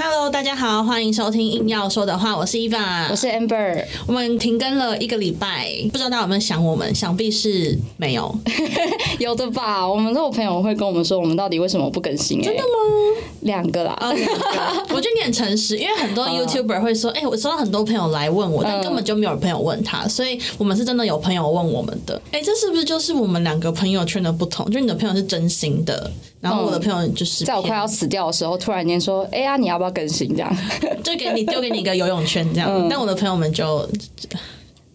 Hello，大家好，欢迎收听硬要说的话，我是 Eva，我是 Amber。我们停更了一个礼拜，不知道大家有没有想我们？想必是没有，有的吧？我们都有朋友会跟我们说，我们到底为什么不更新、欸？真的吗？两个啦。哦，两个我觉得你很诚实，因为很多 YouTuber 会说，哎、我收到很多朋友来问我，但根本就没有朋友问他，所以我们是真的有朋友问我们的。哎、这是不是就是我们两个朋友圈的不同？就是你的朋友是真心的，然后我的朋友就是在我快要死掉的时候，突然间说：“哎、呀，你要不要更新？”这样。就给你丢给你一个游泳圈这样，但我的朋友们就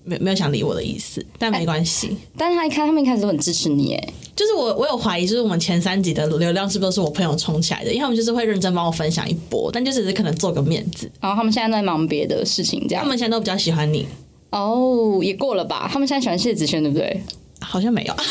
没没有想理我的意思，但没关系。但是他一看，他们一开始都很支持你，哎，就是我，我有怀疑，就是我们前三集的流量是不是都是我朋友冲起来的？因为他们就是会认真帮我分享一波，但就只是可能做个面子。然后他们现在在忙别的事情，这样。他们现在都比较喜欢你，哦，也过了吧？他们现在喜欢谢子轩，对不对？好像没有。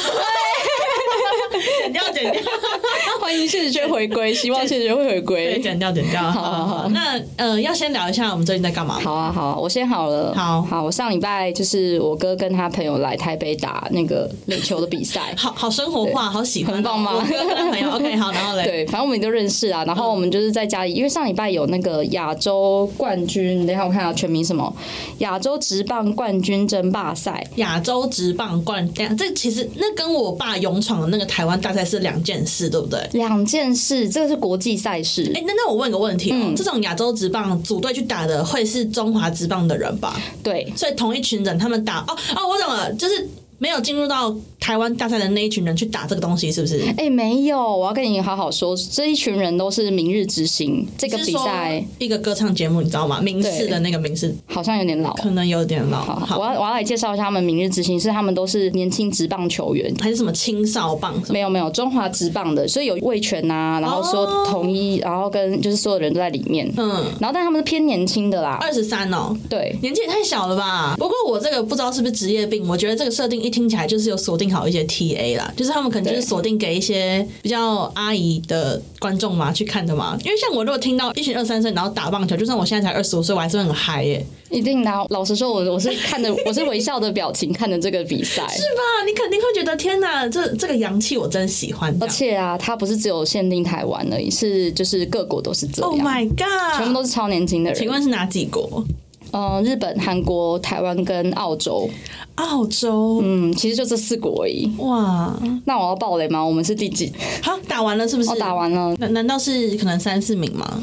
剪掉，剪掉，欢迎谢子轩回归，希望谢子轩会回对，归。剪掉，剪掉。好好好，那呃，要先聊一下我们最近在干嘛？好啊，好啊，我先好了。好好，我上礼拜就是我哥跟他朋友来台北打那个垒球的比赛。好好生活化，好喜欢哦，很棒吗我哥跟他朋友，OK，好，然后嘞，对，反正我们都认识啊。然后我们就是在家里，因为上礼拜有那个亚洲冠军，等一下我看下全名什么，亚洲职棒冠军争霸赛。亚洲职棒冠，等下这其实那跟我爸勇闯的那个台湾大赛是两件事，对不对？两件事，这个是国际赛事，哎、那那我问个问题哦、嗯这种亚洲职棒组队去打的会是中华职棒的人吧？对，所以同一群人他们打哦哦，我懂了，就是没有进入到台湾大赛的那一群人去打这个东西，是不是？哎、没有，我要跟你好好说，这一群人都是明日之星。这个比赛一个歌唱节目，你知道吗？明视的那个明视好像有点老。可能有点老，好，好我要我要来介绍一下他们明日之星，是他们都是年轻职棒球员。还是什么青少棒？没有没有，中华职棒的，所以有魏权呐，然后说哦统一，然后跟就是所有人都在里面，嗯，然后但他们是偏年轻的啦，二十三哦。对，年纪也太小了吧？不过我这个不知道是不是职业病，我觉得这个设定一听起来就是有锁定好一些 TA 啦，就是他们可能就是锁定给一些比较阿姨的观众嘛去看的嘛。因为像我如果听到一群二三岁然后打棒球，就算我现在才二十五岁，我还是会很嗨耶、一定的啊。老实说，我我是看的我是微笑的表情看的这个比赛，是吧？你肯定会觉得天哪，这这个洋气我真喜欢。而且啊，它不是只有限定台湾而已，是就是各国都是这样 Oh，my god！全部都是超年轻的人。请问是哪几国？嗯、日本、韩国、台湾跟澳洲，澳洲。嗯，其实就这四国而已。哇，那我要爆雷吗？我们是第几？好，打完了是不是？哦，打完了，难难道是可能三四名吗？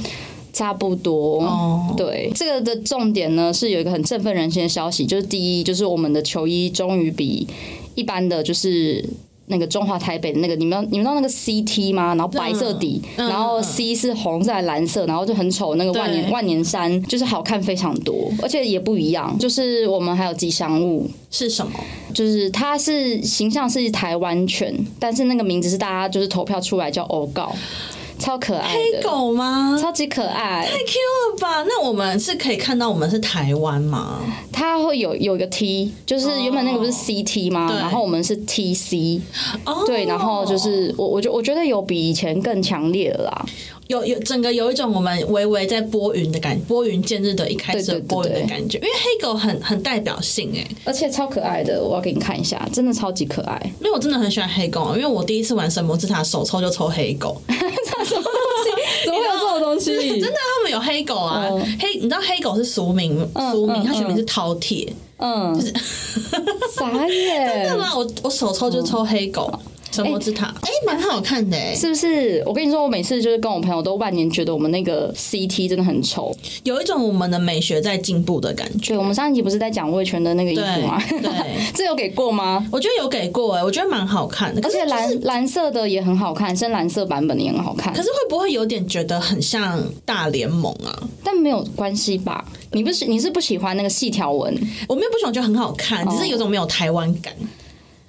差不多。哦，对，这个的重点呢是有一个很振奋人心的消息，就是第一，就是我们的球衣终于比一般的就是。那个中华台北的那个，你们你们知道那个 CT 吗？然后白色底，嗯然后 C 是红色还是蓝色，然后就很丑。那个万年对万年山就是好看非常多，而且也不一样。就是我们还有吉祥物，是什么？就是它是形象是台湾犬，但是那个名字是大家就是投票出来叫欧告，超可爱，黑狗吗？超级可爱。太 Q 了吧？那我们是可以看到我们是台湾吗？它会有有一个 T，就是原本那个不是 CT 吗？对然后我们是 TC，哦，对，然后就是我我觉我觉得有比以前更强烈了啦。有有整个有一种我们微微在拨云的感觉，拨云见日的一开始拨云的感觉，因为黑狗很很代表性哎，而且超可爱的，我要给你看一下，真的超级可爱。因为我真的很喜欢黑狗，因为我第一次玩神魔之塔手抽就抽黑狗，什么东西？怎么会有这种东西？真的他们有黑狗啊，嗯。黑你知道黑狗是俗名，俗名嗯。它全名是饕餮，嗯，就是傻眼，真的吗？我我手抽就抽黑狗。神魔之塔，哎，蛮好看的哎，是不是？我跟你说，我每次就是跟我朋友都万年觉得我们那个 CT 真的很丑。有一种我们的美学在进步的感觉。对，我们上一集不是在讲魏权的那个衣服吗？对对 这有给过吗？我觉得有给过哎，我觉得蛮好看的，而且蓝蓝色的也很好看，深蓝色版本的也很好看可，是会不会有点觉得很像大联盟啊？但没有关系吧？你不是你是不喜欢那个细条纹？我没有不喜欢，觉得很好看，只是有种没有台湾感。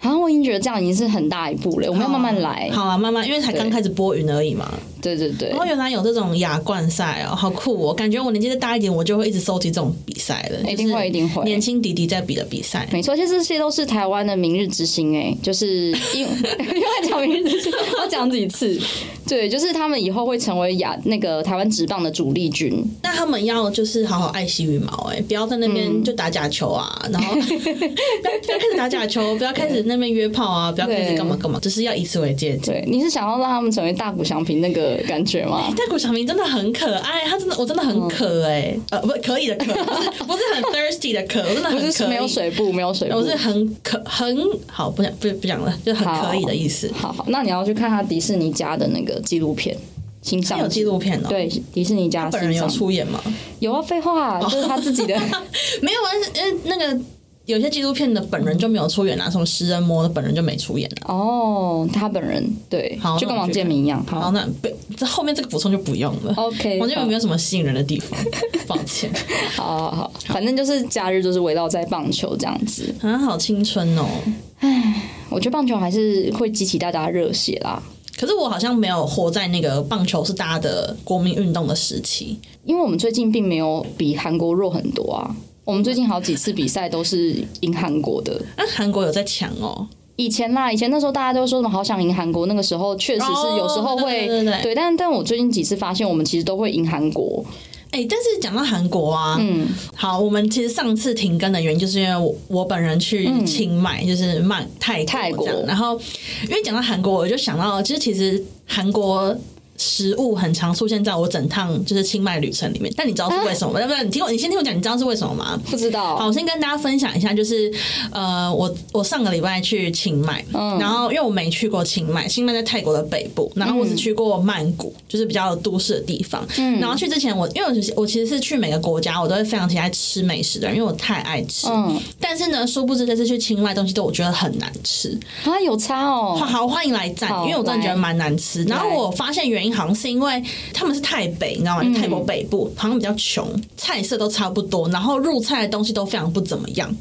好像我已经觉得这样已经是很大一步了，我们要慢慢来。好啊，慢慢，因为才刚开始播云而已嘛。对对对然，后原来有这种亚冠赛哦，好酷哦！感觉我年纪再大一点，我就会一直收集这种比赛了。一定会一定会年轻弟弟在比的比赛。没错，其实这些都是台湾的明日之星哎，就是因 因为讲明日之星，我讲几次，对，就是他们以后会成为亚那个台湾职棒的主力军。那他们要就是好好爱惜羽毛、哎，不要在那边就打假球啊，然后不要 不要开始打假球，不要开始那边约炮啊，不要开始干嘛干嘛，就是要以此为戒。对，你是想要让他们成为大谷翔平那个感觉吗？但谷小明真的很可爱，他真的我真的很可哎、呃，不可以的可，不是不是很 thirsty 的可，我真的很可，不是没有水部，没有水部我。是很可很好，不讲不不讲了，就很可以的意思。好好，那你要去看他迪士尼家的那个纪录片，新上有纪录片哦，，对迪士尼家本人有出演吗？有啊，废话，就是他自己的。没有啊，那个有些纪录片的本人就没有出演啊，什么食人魔的本人就没出演啊。哦，他本人对好，就跟王建民一样。好，好那不这后面这个补充就不用了。，OK，王建民没有什么吸引人的地方，抱歉。好好好，反正就是假日就是围绕在棒球这样子。啊，好青春哦！唉我觉得棒球还是会激起大家的热血啦，可是我好像没有活在那个棒球是大家的国民运动的时期。因为我们最近并没有比韩国弱很多啊。我们最近好几次比赛都是赢韩国的。那，韩国有在抢哦。以前啦，以前那时候大家都说什么好想赢韩国，那个时候确实是有时候会、哦对但但我最近几次发现，我们其实都会赢韩国。哎、但是讲到韩国啊，嗯，好，我们其实上次停更的原因，就是因为我我本人去清迈，就是曼泰泰国然后因为讲到韩国，我就想到，其实其实韩国。食物很常出现在我整趟就是清迈旅程里面，但你知道是为什么吗？要、不然你听我，你先听我讲，你知道是为什么吗？不知道好，我先跟大家分享一下，就是呃，我我上个礼拜去清迈，然后因为我没去过清迈，清迈在泰国的北部，然后我只去过曼谷，就是比较都市的地方。然后去之前我，因为我其实我其实是去每个国家，我都会非常喜爱吃美食的人，因为我太爱吃。嗯但是呢，殊不知这次去清迈东西都我觉得很难吃。啊，有差哦。好，欢迎来赞，因为我真的觉得蛮难吃。然后我发现原因好像是因为他们是泰北，你知道吗？就泰国北部好像比较穷，菜色都差不多，然后入菜的东西都非常不怎么样。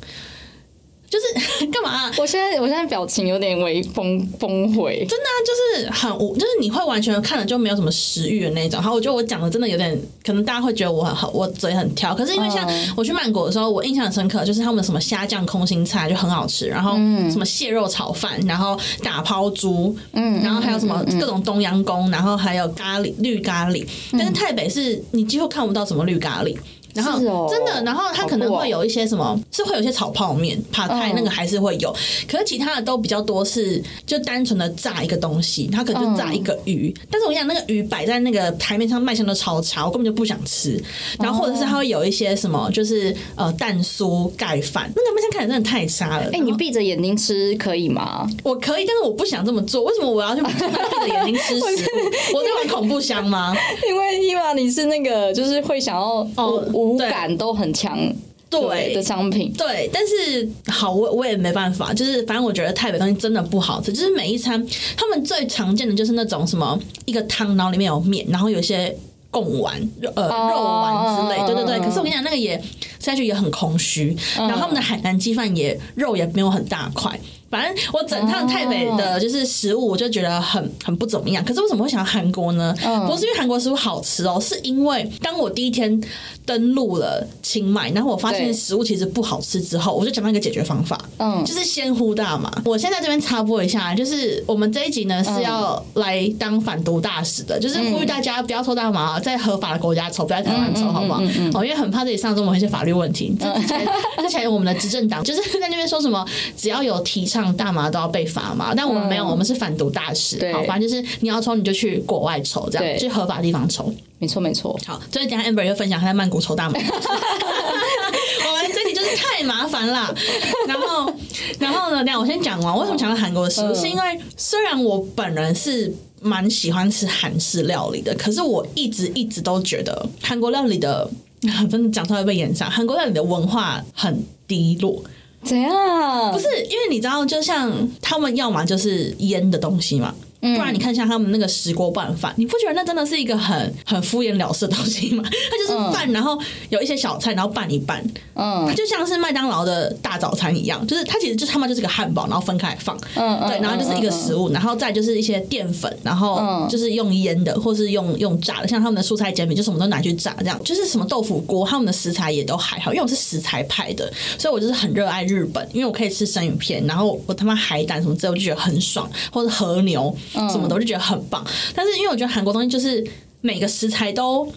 就是干嘛啊、我现在我现在表情有点微崩崩毁。真的啊，就是很无，就是你会完全看了就没有什么食欲的那种。好，我觉得我讲的真的有点，可能大家会觉得我很好，我嘴很挑。可是因为像嗯我去曼谷的时候，我印象很深刻，就是他们什么虾酱空心菜就很好吃，然后什么蟹肉炒饭，然后打抛猪，嗯，然后还有什么各种东阳宫，然后还有咖喱绿咖喱。但是台北是你几乎看不到什么绿咖喱。然后哦真的，然后它可能会有一些什么，是会有一些炒泡面、帕泰嗯那个还是会有，可是其他的都比较多是就单纯的炸一个东西，它可能就炸一个鱼。但是我跟你讲，那个鱼摆在那个台面上卖相都超差，我根本就不想吃。然后或者是它会有一些什么，就是呃蛋酥盖饭，那个卖相看起来真的太差了。哎、你闭着眼睛吃可以吗？我可以，但是我不想这么做。为什么我要去闭着眼睛吃食物？我在玩恐怖箱吗？因为伊娃你是那个就是会想要哦五五对感都很强对的商品。对，但是好，我我也没办法，就是反正我觉得台北东西真的不好吃，就是每一餐他们最常见的就是那种什么一个汤，然后里面有面，然后有些贡丸、肉呃、哦肉丸之类，对对对。可是我跟你讲，那个也吃下去也很空虚，然后他们的海南鸡饭也肉也没有很大块。反正我整趟台北的就是食物，我就觉得很很不怎么样。可是为什么会想到韩国呢？嗯不是因为韩国食物好吃哦，是因为当我第一天登陆了清迈，然后我发现食物其实不好吃之后，我就讲到一个解决方法，嗯就是先呼大麻。我现在这边插播一下，就是我们这一集呢是要来当反毒大使的，就是呼吁大家不要抽大麻，在合法的国家抽，不要在台湾抽，好不好？哦，因为很怕自己上中某一些法律问题。之前之前我们的执政党就是在那边说什么，只要有提倡大麻都要被罚嘛，但我们没有，我们是反毒大使。对好，反正就是你要抽你就去国外抽，这样去合法的地方抽。没错没错。好，所以等一下 Amber 又分享他在曼谷抽大麻。我们这题就是太麻烦了。然后，然后呢？等我先讲完，为什么讲到韩国的食物，嗯是因为虽然我本人是蛮喜欢吃韩式料理的，可是我一直一直都觉得韩国料理的，真的讲出来会被延上，韩国料理的文化很低落。怎样？不是因为你知道，就像他们要么就是腌的东西嘛，不然你看像他们那个石锅拌饭，你不觉得那真的是一个很很敷衍了事的东西吗？它就是饭，然后有一些小菜，然后拌一拌，嗯。它就像是麦当劳的大早餐一样，就是它其实就他们就是个汉堡，然后分开来放，对，然后就是一个食物，然后再就是一些淀粉，然后嗯。就是用腌的，或是用用炸的，像他们的蔬菜煎饼，就什么都拿去炸，这样就是什么豆腐锅，他们的食材也都还好，因为我是食材派的，所以我就是很热爱日本，因为我可以吃生鱼片，然后我他妈海胆什么之类，我就觉得很爽，或者和牛，什么的，我就觉得很棒。但是因为我觉得韩国东西就是每个食材都。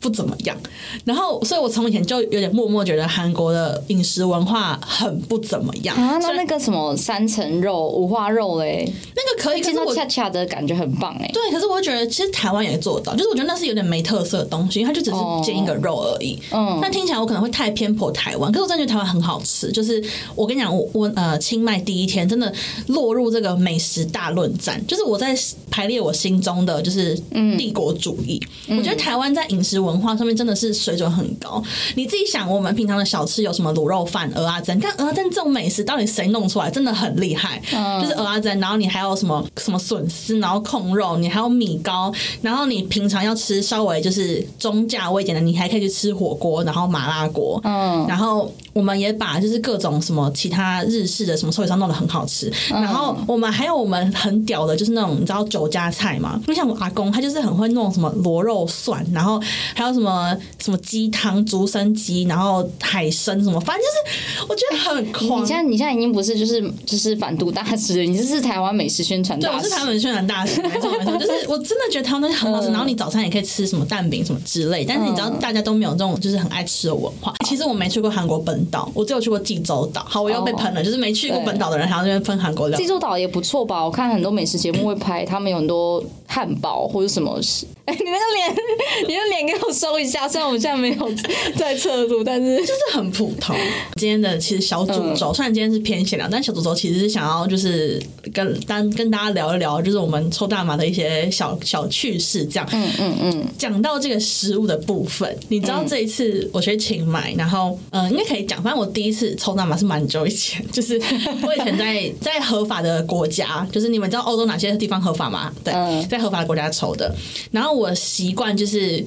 不怎么样，然后，所以我从以前就有点默默觉得韩国的饮食文化很不怎么样啊。那那个什么三层肉、五花肉嘞，那个可以，可是我恰恰的感觉很棒哎。对，可是我觉得其实台湾也做到，就是我觉得那是有点没特色的东西，它就只是煎一个肉而已。嗯，但听起来我可能会太偏颇台湾，可是我真的觉得台湾很好吃。就是我跟你讲，我我呃，清迈第一天真的落入这个美食大论战，就是我在排列我心中的就是帝国主义。我觉得台湾在饮食。文化上面真的是水准很高。你自己想，我们平常的小吃有什么卤肉饭、鹅啊蒸？看鹅啊蒸这种美食，到底谁弄出来？真的很厉害。就是鹅啊蒸，然后你还有什么什么笋丝，然后控肉，你还有米糕，然后你平常要吃稍微就是中价位一点的，你还可以去吃火锅，然后麻辣锅。嗯，然后我们也把就是各种什么其他日式的什么寿喜烧弄得很好吃。然后我们还有我们很屌的，就是那种你知道酒家菜嘛？就像我阿公，他就是很会弄什么螺肉蒜，然后。还有什么什么鸡汤、竹升鸡，然后海参什么，反正就是我觉得很狂。你现在你现在已经不是就是就是反毒大师，你这是台湾美食宣传大师。对，我是台湾宣传大师，没错没错。就是我真的觉得台湾东西很好吃，然后你早餐也可以吃什么蛋饼什么之类。但是你知道大家都没有这种就是很爱吃的文化。其实我没去过韩国本岛，我只有去过济州岛。好，我又被喷了，就是没去过本岛的人还要这边分韩国料。济州岛也不错吧？我看很多美食节目会拍，他们有很多汉堡或者什么。哎，你那个脸，你的脸给我收一下。虽然我们现在没有在测度，但是就是很普通。今天的其实小主轴，虽然今天是偏闲聊，但小主轴其实是想要就是跟单跟大家聊一聊，就是我们抽大麻的一些小小趣事。这样，嗯嗯嗯。讲到这个食物的部分，你知道这一次我去清迈，然后嗯，应该可以讲。反正我第一次抽大麻是蛮久以前，就是我以前在在合法的国家，就是你们知道欧洲哪些地方合法吗？对，在合法的国家抽的，然后。我习惯就是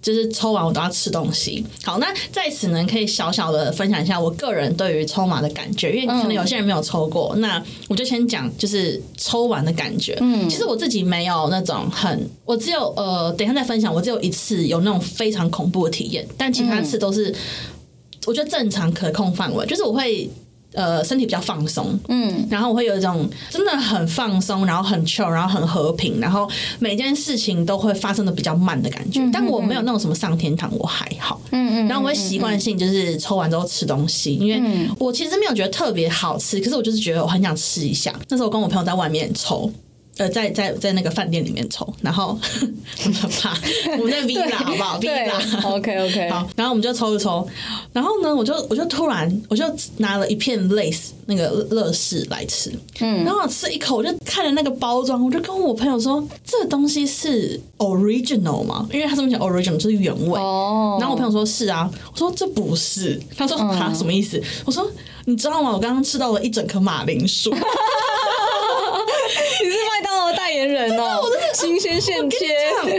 就是抽完我都要吃东西。好，那在此呢，可以小小的分享一下我个人对于抽麻的感觉，因为可能有些人没有抽过。那我就先讲，就是抽完的感觉。嗯，其实我自己没有那种很，我只有呃，等一下再分享。我只有一次有那种非常恐怖的体验，但其他次都是我觉得正常可控范围，就是我会。呃，身体比较放松，嗯，然后我会有一种真的很放松，然后很 chill，然后很和平，然后每件事情都会发生的比较慢的感觉。但我没有那种什么上天堂，我还好，嗯嗯。然后我会习惯性就是抽完之后吃东西，因为我其实没有觉得特别好吃，可是我就是觉得我很想吃一下。那时候我跟我朋友在外面抽。呃，在在在那个饭店里面抽，然后很可怕。我们在 V 啦，好不好？V 啦，OK OK。好，然后我们就抽一抽，然后呢，我就我就突然我就拿了一片 lace 那个乐事来吃，嗯，然后我吃一口，我就看着那个包装，我就跟我朋友说，这个东西是 original 吗？因为它这么讲 original 就是原味。哦。然后我朋友说是啊，我说这不是，他说啊什么意思？我说你知道吗？我刚刚吃到了一整颗马铃薯。你是麦当劳代言人哦！我真的新鲜现切，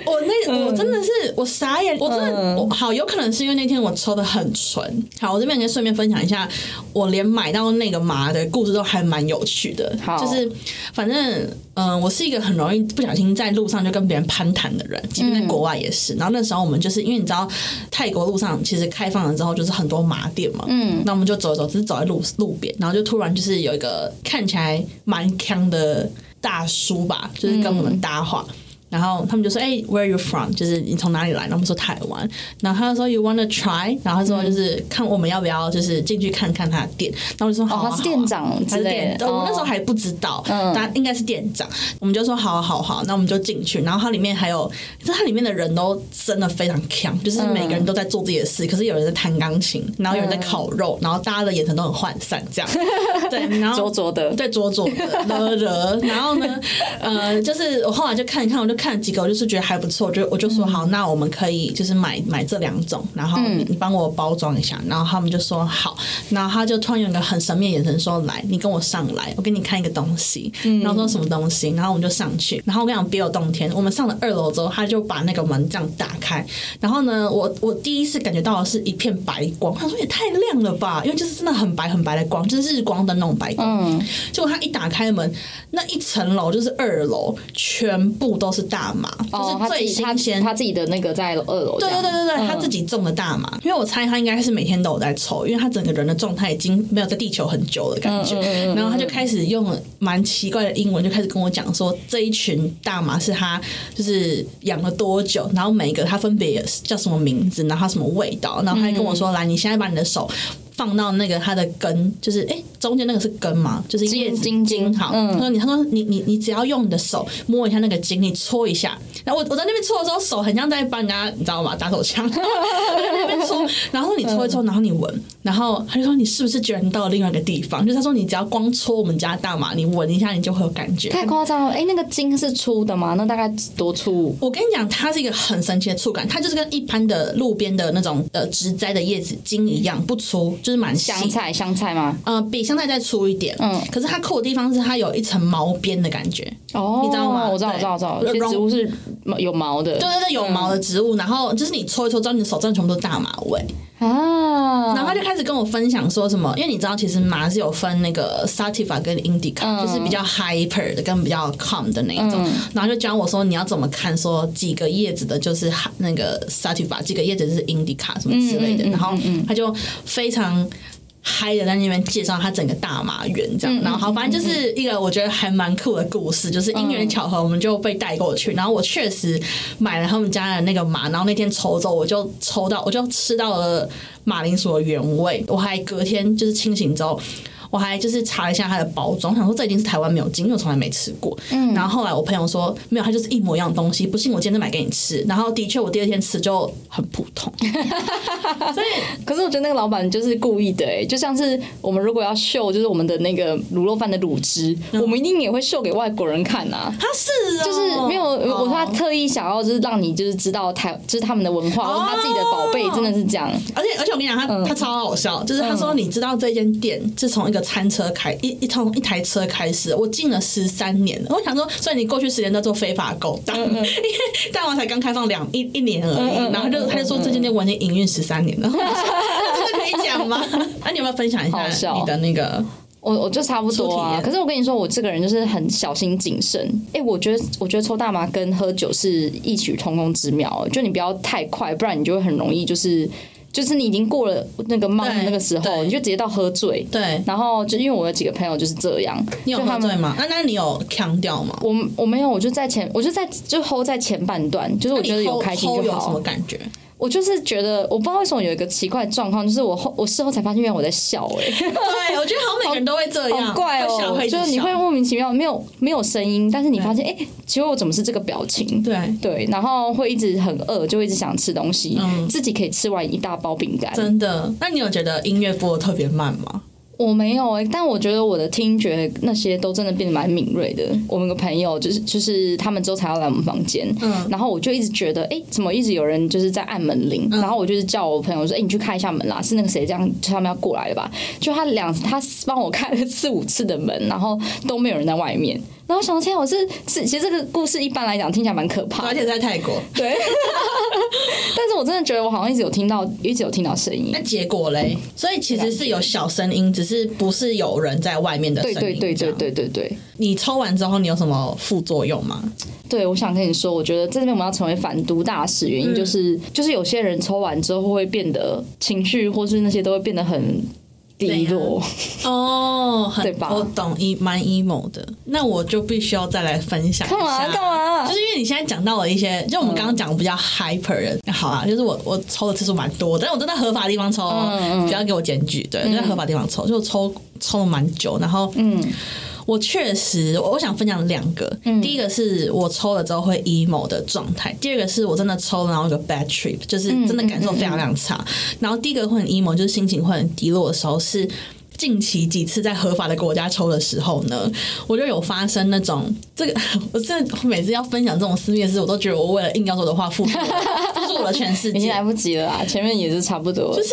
我那我真的是我傻眼，我真的我好有可能是因为那天我抽的很纯。好，我这边跟顺便分享一下，我连买到那个麻的故事都还蛮有趣的。就是反正嗯，我是一个很容易不小心在路上就跟别人攀谈的人，即便在国外也是。然后那时候我们就是因为你知道泰国路上其实开放了之后就是很多麻店嘛，嗯，那我们就走走，只是走在路路边，然后就突然就是有一个看起来蛮强的。大叔吧，就是跟我们搭话。然后他们就说：“哎，Where are you from？就是你从哪里来？”然后我们说台湾。然后他就说：“You wanna try？” 然后他说：“就是看我们要不要，就是进去看看他的店。”然后我就说：“好，他是店长，他是店。”我那时候还不知道，他应该是店长。我们就说：“好好好。”那我们就进去。然后它里面还有，就它里面的人都真的非常强，就是每个人都在做自己的事。可是有人在弹钢琴，然后有人在烤肉，然后大家的眼神都很涣散，这样。对，然后灼灼的，对，灼灼的。然后呢，呃，就是我后来就看一看，我就看几个，我就是觉得还不错，就我就说好，那我们可以就是买买这两种，然后你你帮我包装一下，然后他们就说好，然后他就突然有一个很神秘眼神说来，你跟我上来，我给你看一个东西，然后说什么东西，然后我们就上去，然后我跟你讲别有洞天，我们上了二楼之后，他就把那个门这样打开，然后呢，我我第一次感觉到的是一片白光，他说也太亮了吧，因为就是真的很白很白的光，就是日光灯那种白。光，结果他一打开门，那一层楼就是二楼，全部都是大麻，哦，就是最新鲜。他自己的那个在二楼，对对对对对，嗯他自己种的大麻，因为我猜他应该是每天都有在抽，因为他整个人的状态已经没有在地球很久的感觉。然后他就开始用蛮奇怪的英文，就开始跟我讲说这一群大麻是他就是养了多久，然后每一个他分别也是叫什么名字，然后它什么味道，然后他还跟我说，来，你现在把你的手。放到那个它的根，就是哎、中间那个是根嘛？就是叶子茎茎好，嗯他说你，他说你你你只要用你的手摸一下那个筋，你搓一下。然后我我在那边搓的时候，手很像在帮人家，你知道吗？打手枪。我 在那边搓，然后你搓一搓，然后你闻，然后他就说你是不是居然到了另外一个地方？就是他说你只要光搓我们家大麻，你闻一下，你就会有感觉。太夸张了。哎、那个筋是粗的吗？那大概多粗？我跟你讲，它是一个很神奇的触感，它就是跟一般的路边的那种呃植栽的叶子茎一样，不粗，就是蛮细。香菜，香菜吗？呃，比香菜再粗一点，嗯可是它扣的地方是它有一层毛边的感觉，哦，你知道吗我知道，我知道，我知道。植物是有毛的，对对对，有毛的植物，然后就是你搓一搓，知道你的手真的全部都是大麻味，啊。然后他就开始跟我分享说什么，因为你知道其实麻是有分那个 sativa 跟 indica，、嗯就是比较 hyper 的跟比较 calm 的那一种，然后就教我说你要怎么看，说几个叶子的就是那个 sativa，几个叶子就是 indica 什么之类的，嗯嗯嗯然后他就非常。嗨的在那边介绍他整个大麻园这样，然后好，反正就是一个我觉得还蛮酷的故事，就是因缘巧合我们就被带过去，然后我确实买了他们家的那个麻，然后那天抽走我就抽到，我就吃到了马铃薯的原味，我还隔天就是清醒之后。我还就是查了一下它的包装，想说这一定是台湾没有进，因为我从来没吃过。然后后来我朋友说没有，它就是一模一样的东西，不信我今天就买给你吃。然后的确我第二天吃就很普通，所以可是我觉得那个老板就是故意的、哎，就像是我们如果要秀，就是我们的那个卤肉饭的卤汁，我们一定也会秀给外国人看呐、他是、哦、就是没有，我说他哦特意想要就是让你就是知道台，就是他们的文化，或者他自己的宝贝真的是这样。而且而且我跟你讲，他、他超好笑，就是他说你知道这间店是从一个餐车开一一通一台车开始，我进了十三年了。我想说，所以你过去十年都做非法勾当，因为大王才刚开放两一一年而已，然后他就他就说这间店我已经营运十三年了。我想说这个可以讲吗？那、你有没有分享一下你的那个？我我就差不多啊，可是我跟你说，我这个人就是很小心谨慎。哎、我觉得我觉得抽大麻跟喝酒是异曲同工之妙，就你不要太快，不然你就会很容易就是就是你已经过了那个梦的那个时候，你就直接到喝醉。对，然后就因为我有几个朋友就是这样，你有喝醉吗？那那你有强调吗？我我没有，我就在前，我就在就 hold 在前半段，就是我觉得有开心就有什么。感觉？我就是觉得，我不知道为什么有一个奇怪的状况，就是我后我事后才发现，原来我在笑、欸，哎，对，我觉得好像每个人都会这样，好怪哦、就是你会莫名其妙没有没有声音，但是你发现，哎、其实我怎么是这个表情？对。对，然后会一直很饿，就会一直想吃东西，嗯自己可以吃完一大包饼干。真的？那你有觉得音乐播的特别慢吗？我没有哎、但我觉得我的听觉那些都真的变得蛮敏锐的。我们有个朋友就是就是他们之后才要来我们房间，嗯然后我就一直觉得，哎、怎么一直有人就是在按门铃？然后我就是叫我朋友说，哎、你去开一下门啦，是那个谁这样他们要过来了吧？就他两他帮我开了四五次的门，然后都没有人在外面。然后我想说，天啊，我是是，其实这个故事一般来讲听起来蛮可怕的，而且在泰国，对。但是我真的觉得我好像一直有听到，一直有听到声音那。结果嘞？所以其实是有小声音，只是不是有人在外面的声音。对对对对。对对对。你抽完之后，你有什么副作用吗？对，我想跟你说，我觉得在这边我们要成为反毒大使，原因就是、就是有些人抽完之后会变得情绪或是那些都会变得很低落。哦，很对吧我懂，一蛮 emo 的。那我就必须要再来分享一下。干嘛干嘛就是因为你现在讲到了一些，就我们刚刚讲的比较 hyper 的，好啊，就是我我抽的次数蛮多，但是我都在合法地方抽哦，不要给我检举，对，就在合法地方抽，就抽抽了蛮久，然后嗯。我确实，我我想分享两个。第一个是我抽了之后会 emo 的状态，第二个是我真的抽了然后有个 bad trip，就是真的感受非常非常差。然后第一个会很 emo，就是心情会很低落的时候是。近期几次在合法的国家抽的时候呢，我就有发生那种这个，我真的每次要分享这种私密的事，我都觉得我为了硬要说的话付出了付出我的全世界已经来。不及了啦，前面也是差不多。就是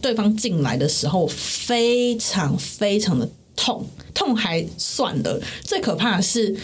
对方进来的时候，我非常非常的痛，痛还算了，最可怕的是，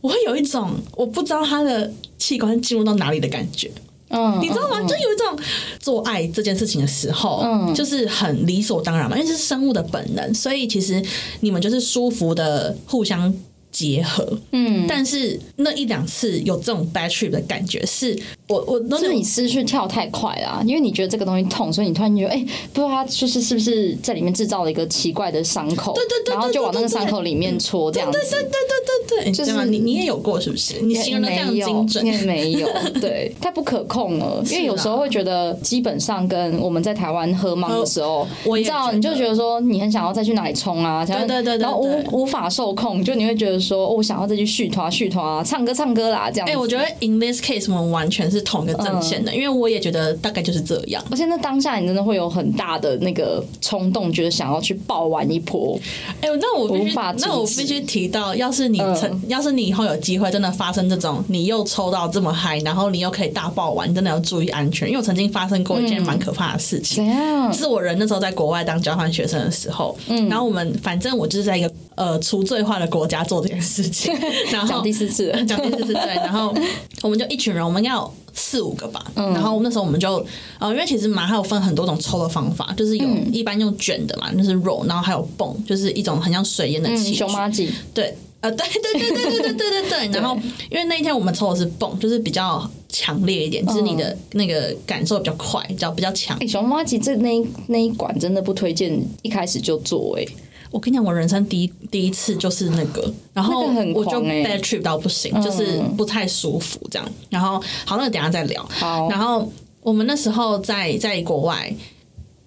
我会有一种我不知道他的器官进入到哪里的感觉。嗯，你知道吗？就有一种做爱这件事情的时候，嗯就是很理所当然嘛，因为是生物的本能，所以其实你们就是舒服的互相结合，嗯，但是那一两次有这种 bad trip 的感觉，是我我都是你思绪跳太快啦，因为你觉得这个东西痛，所以你突然觉得，哎、不知道它就是是不是在里面制造了一个奇怪的伤口，对对对然后就往那个伤口里面戳，这样子。对对对对对，就是你你也有过是不是？你形容的非常没有精准没有，对，太不可控了。因为有时候会觉得，基本上跟我们在台湾喝忙的时候，我你知道，你就觉得说，你很想要再去哪里冲啊，想要对对对对然后无无法受控，就你会觉得说，哦，我想要再去续团续团啊，唱歌唱歌啦，这样子。哎、我觉得 in this case 我们完全是同一个阵线嗯的，因为我也觉得大概就是这样。而且那当下你真的会有很大的那个冲动，觉得想要去爆玩一波。哎、那我必须无法，那我必须提到，要是你曾，嗯要是你以后有机会真的发生这种，你又抽到这么嗨，然后你又可以大爆玩，你真的要注意安全，因为我曾经发生过一件蛮可怕的事情。是我人那时候在国外当交换学生的时候，嗯然后我们反正我就是在一个呃除罪化的国家做这件事情，然后讲第四次了。讲第四次对，然后我们就一群人，我们要四五个吧，嗯。然后那时候我们就呃，因为其实麻还有分很多种抽的方法，就是有嗯。一般用卷的嘛，就是 roll，然后还有泵，就是一种很像水烟的嗯，气球，熊妈鸡，对。呃，对对对对对对对对 对，然后因为那一天我们抽的是泵，就是比较强烈一点，就是你的那个感受比较快，比较比较强。哎、。熊妈鸡这那一那一管真的不推荐一开始就做哎、我跟你讲，我人生第一第一次就是那个，然后我就狂欸 bad trip 到不行，就是不太舒服这样。然后好，那个等下再聊。好然后我们那时候在在国外，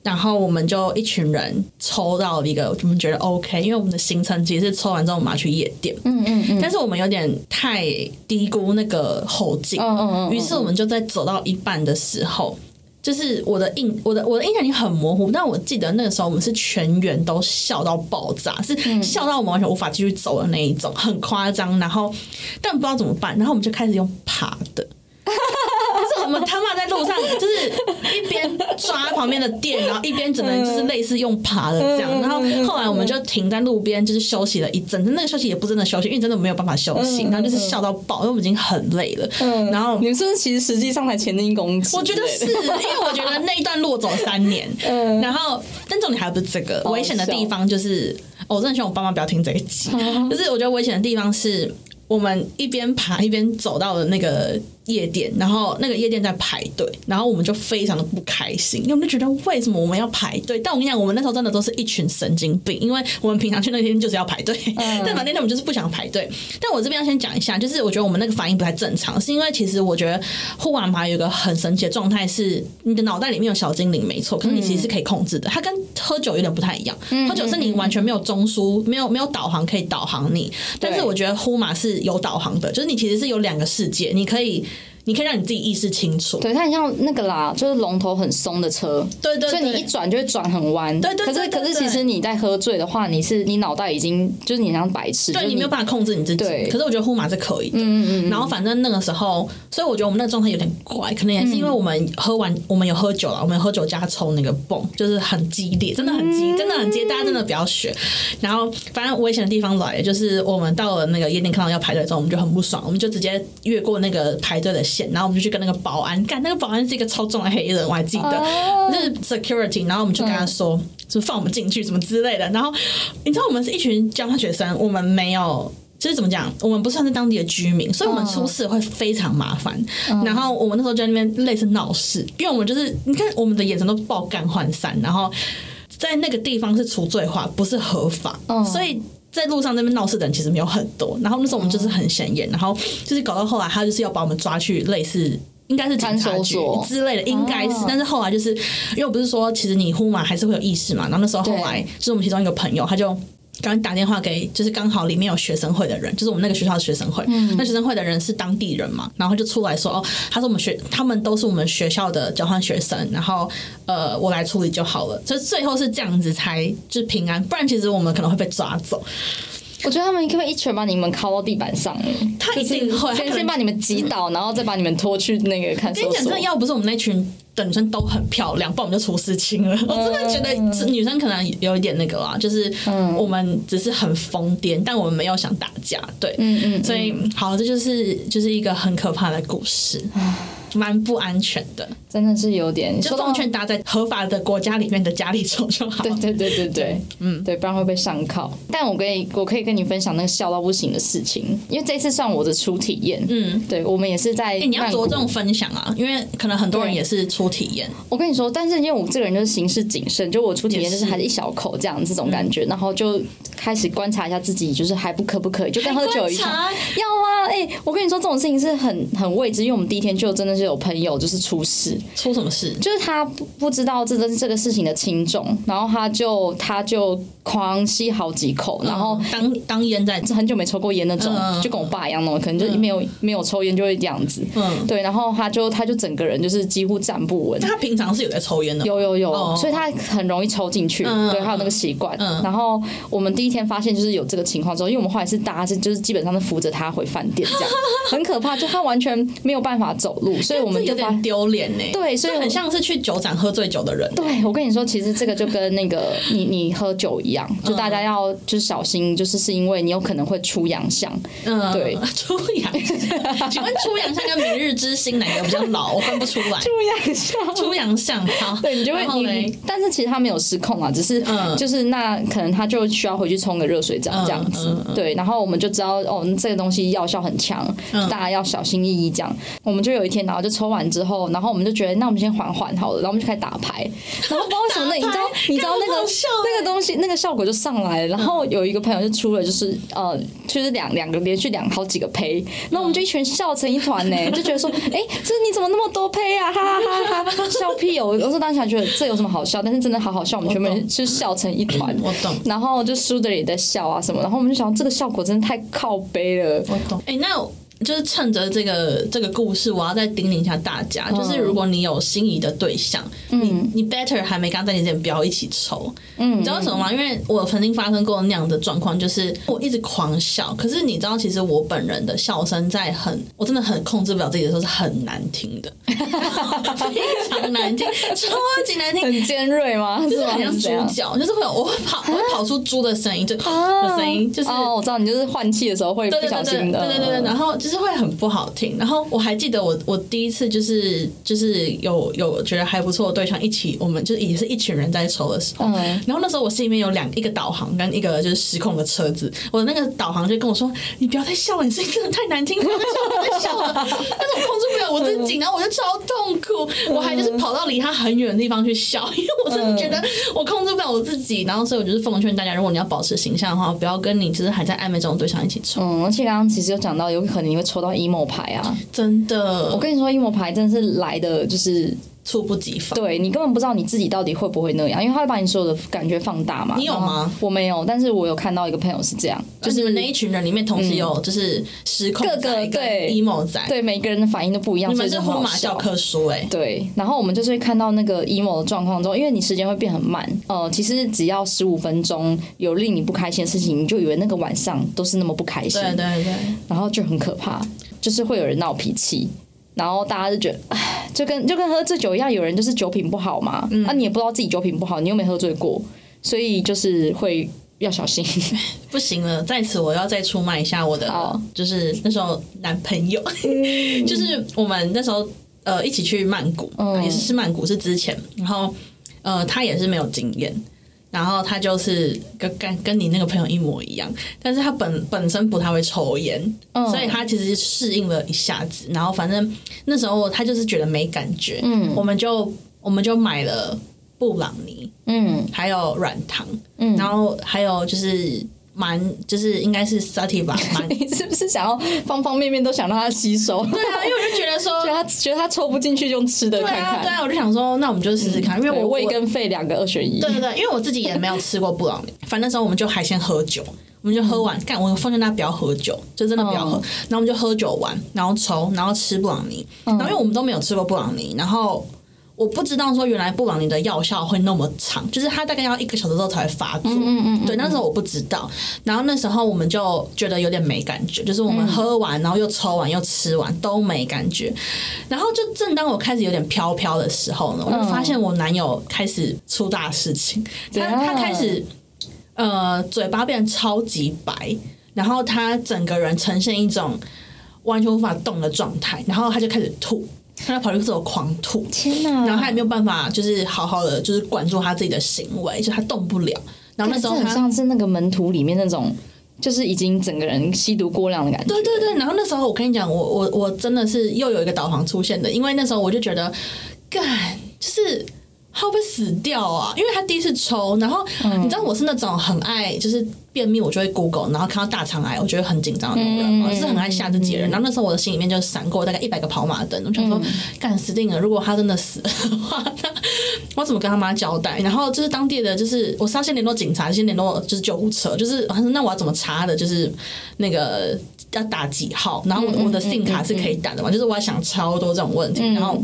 然后我们就一群人抽到一个我们觉得 OK，因为我们的行程其实是抽完之后我们要去夜店，嗯嗯嗯，但是我们有点太低估那个后劲，嗯嗯嗯嗯于是我们就在走到一半的时候。就是我的印，我的我的印象已经很模糊，但我记得那个时候我们是全员都笑到爆炸，是嗯笑到我们完全无法继续走的那一种，很夸张。然后但不知道怎么办，然后我们就开始用爬的。就是我们他妈在路上，就是一边抓旁边的店，然后一边只能就是类似用爬的这样。然后后来我们就停在路边，就是休息了一阵子。那个休息也不真的休息，因为真的没有办法休息，然后就是笑到爆，因为我们已经很累了。然后你们是不是其实实际上才前进一公里？我觉得是，因为我觉得那一段路我走了三年，然后但重点还不是这个危险的地方，就是、哦我真的希望我爸妈不要听这一集，就是我觉得危险的地方是我们一边爬一边走到了那个夜店，然后那个夜店在排队，然后我们就非常的不开心，因为我们就觉得为什么我们要排队？但我跟你讲，我们那时候真的都是一群神经病，因为我们平常去那天就是要排队，但反正那天我们就是不想排队。但我这边要先讲一下，就是我觉得我们那个反应不太正常，是因为其实我觉得护腕爬有一个很神奇的状态是，你的脑袋里面有小精灵，没错，可是你其实是可以控制的，它跟喝酒有点不太一样，喝酒是你完全没有中枢，没有没有导航可以导航你，但是我觉得呼马是有导航的，就是你其实是有两个世界，你可以。你可以让你自己意识清楚，对，它很像那个啦，就是龙头很松的车，对对所以你一，转就会转很弯。对对对可是可是其实你在喝醉的话，你是你脑袋已经就是你像白痴，对你没有办法控制你自己。对可是我觉得呼马是可以的。嗯嗯然后反正那个时候，所以我觉得我们那个状态有点怪，可能也是因为我们喝完，我们有喝酒了，我们有喝酒加抽那个泵，就是很激烈，真的很激，真的很激烈，大家真的不要学。然后反正危险的地方来了，就是我们到了那个夜店看到要排队之后，我们就很不爽，我们就直接越过那个排队的线，然后我们就去跟那个保安干，那个保安是一个超重的黑人，我还记得，就是 security，然后我们就跟他说，就放我们进去什么之类的。然后你知道我们是一群交换学生，我们没有。就是怎么讲，我们不算是当地的居民，所以我们出事会非常麻烦。然后我们那时候就在那边类似闹事，因为我们就是你看我们的眼神都爆干涣散，然后在那个地方是除罪化，不是合法，所以。在路上那边闹事的人其实没有很多，然后那时候我们就是很显眼，然后就是搞到后来他就是要把我们抓去类似应该是警察局之类的，应该是，但是后来就是因为我不是说其实你呼嘛还是会有意识嘛，然后那时候后来就是我们其中一个朋友他就。刚打电话给，就是刚好里面有学生会的人，就是我们那个学校的学生会。那学生会的人是当地人嘛，然后就出来说，哦，他说我们学，他们都是我们学校的交换学生，然后呃，我来处理就好了。所以最后是这样子才就是平安，不然其实我们可能会被抓走。我觉得他们可不可以一拳把你们敲到地板上？哎，他一定会，先先把你们击倒，然后再把你们拖去那个看守跟你讲，真所的。要不是我们那群的女生都很漂亮，不然我们就出事情了。我真的觉得女生可能有一点那个啦，就是我们只是很疯癫，但我们没有想打架。对，嗯嗯，所以好，这就是就是一个很可怕的故事，蛮不安全的。真的是有点就奉劝大家在合法的国家里面的家里抽就好。对对对对对，嗯，对，不然会被上铐。但我可以，我可以跟你分享那个笑到不行的事情，因为这次算我的初体验。嗯，对，我们也是在、哎、你要着重。分享啊，因为可能很多人也是初体验。我跟你说，但是因为我这个人就是行事谨慎，就我初体验就是还是一小口这样这种感觉，然后就开始观察一下自己，就是还不可不可以，就跟喝酒一样。要啊，哎、我跟你说，这种事情是很很未知，因为我们第一天就真的是有朋友就是出事，出什么事？就是他不不知道这个这个事情的轻重，然后他就他就狂吸好几口，然后嗯当当烟在很久没抽过烟那种，嗯就跟我爸一样那种，可能就没有、没有抽烟就会这样子。嗯，对，然后他就他就整个人就是几乎站不稳。他平常是有在抽烟的，有有有，哦所以他很容易抽进去，嗯对，他有那个习惯。嗯然后我们第一天发现就是有这个情况之后，因为我们后来是大家是就是基本上是扶着他回饭店这样，很可怕，就他完全没有办法走路，所以我们就丢脸呢。对所以很像是去酒展喝醉酒的人。对，我跟你说，其实这个就跟那个你你喝酒一样，就大家要就是小心，就是是因为你有可能会出洋相。嗯，对出洋相。请问出洋相跟明日之星哪个比较老？我分不出来。出洋相，出洋相，好，对你就会你但是其实他没有失控啊，只是嗯就是那可能他就需要回去冲个热水澡这样子对，然后我们就知道哦，这个东西药效很强，嗯大家要小心翼翼这样。我们就有一天，然后就抽完之后，然后我们就觉得那我们先缓缓好了，然后我们就开始打牌，然后不知道为什么那你知道你知道那个那个东西那个效果就上来了，然后有一个朋友就出了就是呃就是两两个连续两好几个胚，然后我们就一群人笑成一团呢，就觉得说哎这你怎么那么多胚啊，哈哈哈哈，笑屁哦！我说当下觉得这有什么好笑，但是真的好好笑，我们全部人就笑成一团。我懂。然后就输的人也在笑啊什么，然后我们就想这个效果真的太靠背了。我懂。哎、那就是趁着这个这个故事，我要再叮咛一下大家，嗯。就是如果你有心仪的对象，你你 better 还没跟他在一起之前不要一起抽。嗯，你知道为什么吗？因为我曾经发生过那样的状况，就是我一直狂笑，可是你知道，其实我本人的笑声在很，我真的很控制不了自己的时候是很难听的，非常难听，超级难听。很尖锐吗？就是像猪叫，就是会有我会跑，我会跑出猪的声音，就的声音，就是哦，我知道你就是换气的时候会不小心的，对对对对，然后就是会很不好听。然后我还记得我我第一次就是就是有有觉得还不错的对象一起，我们就是也是一群人在抽的时候，嗯然后那时候我心里面有两一个导航跟一个就是失控的车子，我的那个导航就跟我说：“你不要再笑了，你声音真的太难听，不要再笑了，不要再笑了。”但是我控制不了我自己，然后我就超痛苦，我还就是跑到离他很远的地方去笑，因为我真的觉得我控制不了我自己。然后所以我就是奉劝大家，如果你要保持形象的话，不要跟你就是还在暧昧中的对象一起抽，嗯，而且刚刚其实有讲到，有可能你会抽到 emo 牌啊。真的。我跟你说，emo 牌真的是来的，就是猝不及防。对你根本不知道你自己到底会不会那样，因为他会把你所有的感觉放大嘛。你有吗我没有，但是我有看到一个朋友是这样，就是那一群人里面，同时有就是失控各个对 emo 仔，对每个人的反应都不一样，你们是呼马教科书哎、对，然后我们就是会看到那个 emo 的状况中，因为你时间会变很慢，呃，其实只要十五分钟有令你不开心的事情，你就以为那个晚上都是那么不开心，对对对，然后就很可怕，就是会有人闹脾气，然后大家就觉得，唉，就跟就跟喝醉酒一样，有人就是酒品不好嘛，嗯。啊，你也不知道自己酒品不好，你又没喝醉过，所以就是会要小心。不行了，在此我要再出卖一下我的，就是那时候男朋友，就是我们那时候呃一起去曼谷，嗯。也是是曼谷是之前，然后呃他也是没有经验。然后他就是跟跟跟你那个朋友一模一样，但是他本本身不太会抽烟，嗯所以他其实适应了一下子。然后反正那时候他就是觉得没感觉，嗯我们就我们就买了布朗尼，嗯还有软糖，嗯然后还有就是蛮就是应该是 Sativa 蛮 你是不是想要方方面面都想让他吸收？对啊，因为我就觉得说 觉得他觉得他抽不进去，用吃的对。啊对啊，我就想说那我们就试试看，因为我胃跟肺两个二选一。对对对，因为我自己也没有吃过布朗尼，反正那时候我们就还先喝酒。我们就喝完，干、我奉劝大家不要喝酒，就真的不要喝。嗯然后我们就喝酒完，然后抽，然后吃布朗尼。然后因为我们都没有吃过布朗尼，然后我不知道说原来布朗尼的药效会那么长，就是它大概要一个小时之后才会发作。嗯嗯对，那时候我不知道。然后那时候我们就觉得有点没感觉，就是我们喝完，然后又抽完又吃完都没感觉。然后就正当我开始有点飘飘的时候呢，我就发现我男友开始出大事情，他他开始呃嘴巴变得超级白，然后他整个人呈现一种完全无法动的状态，然后他就开始吐。他在跑步时候狂吐，天哪！然后他也没有办法，就是好好的就是管住他自己的行为，就他动不了。然后那时候这很像是那个门徒里面那种，就是已经整个人吸毒过量的感觉。对对对，然后那时候我跟你讲，我我我真的是又有一个导航出现的，因为那时候我就觉得，干就是他会不会死掉啊？因为他第一次抽，然后、你知道我是那种很爱就是便秘，我就会 Google，然后看到大肠癌，我觉得很紧张的那种人，我是很爱吓自己的人。然后那时候我的心里面就闪过大概一百个跑马灯，我想说，干死定了！如果他真的死了的话，那我怎么跟他妈交代？然后就是当地的，就是我是要先联络警察，先联络就是救护车，就是他说那我要怎么查的就是那个要打几号？然后我我的 SIM 卡是可以打的嘛？就是我要想超多这种问题，然后。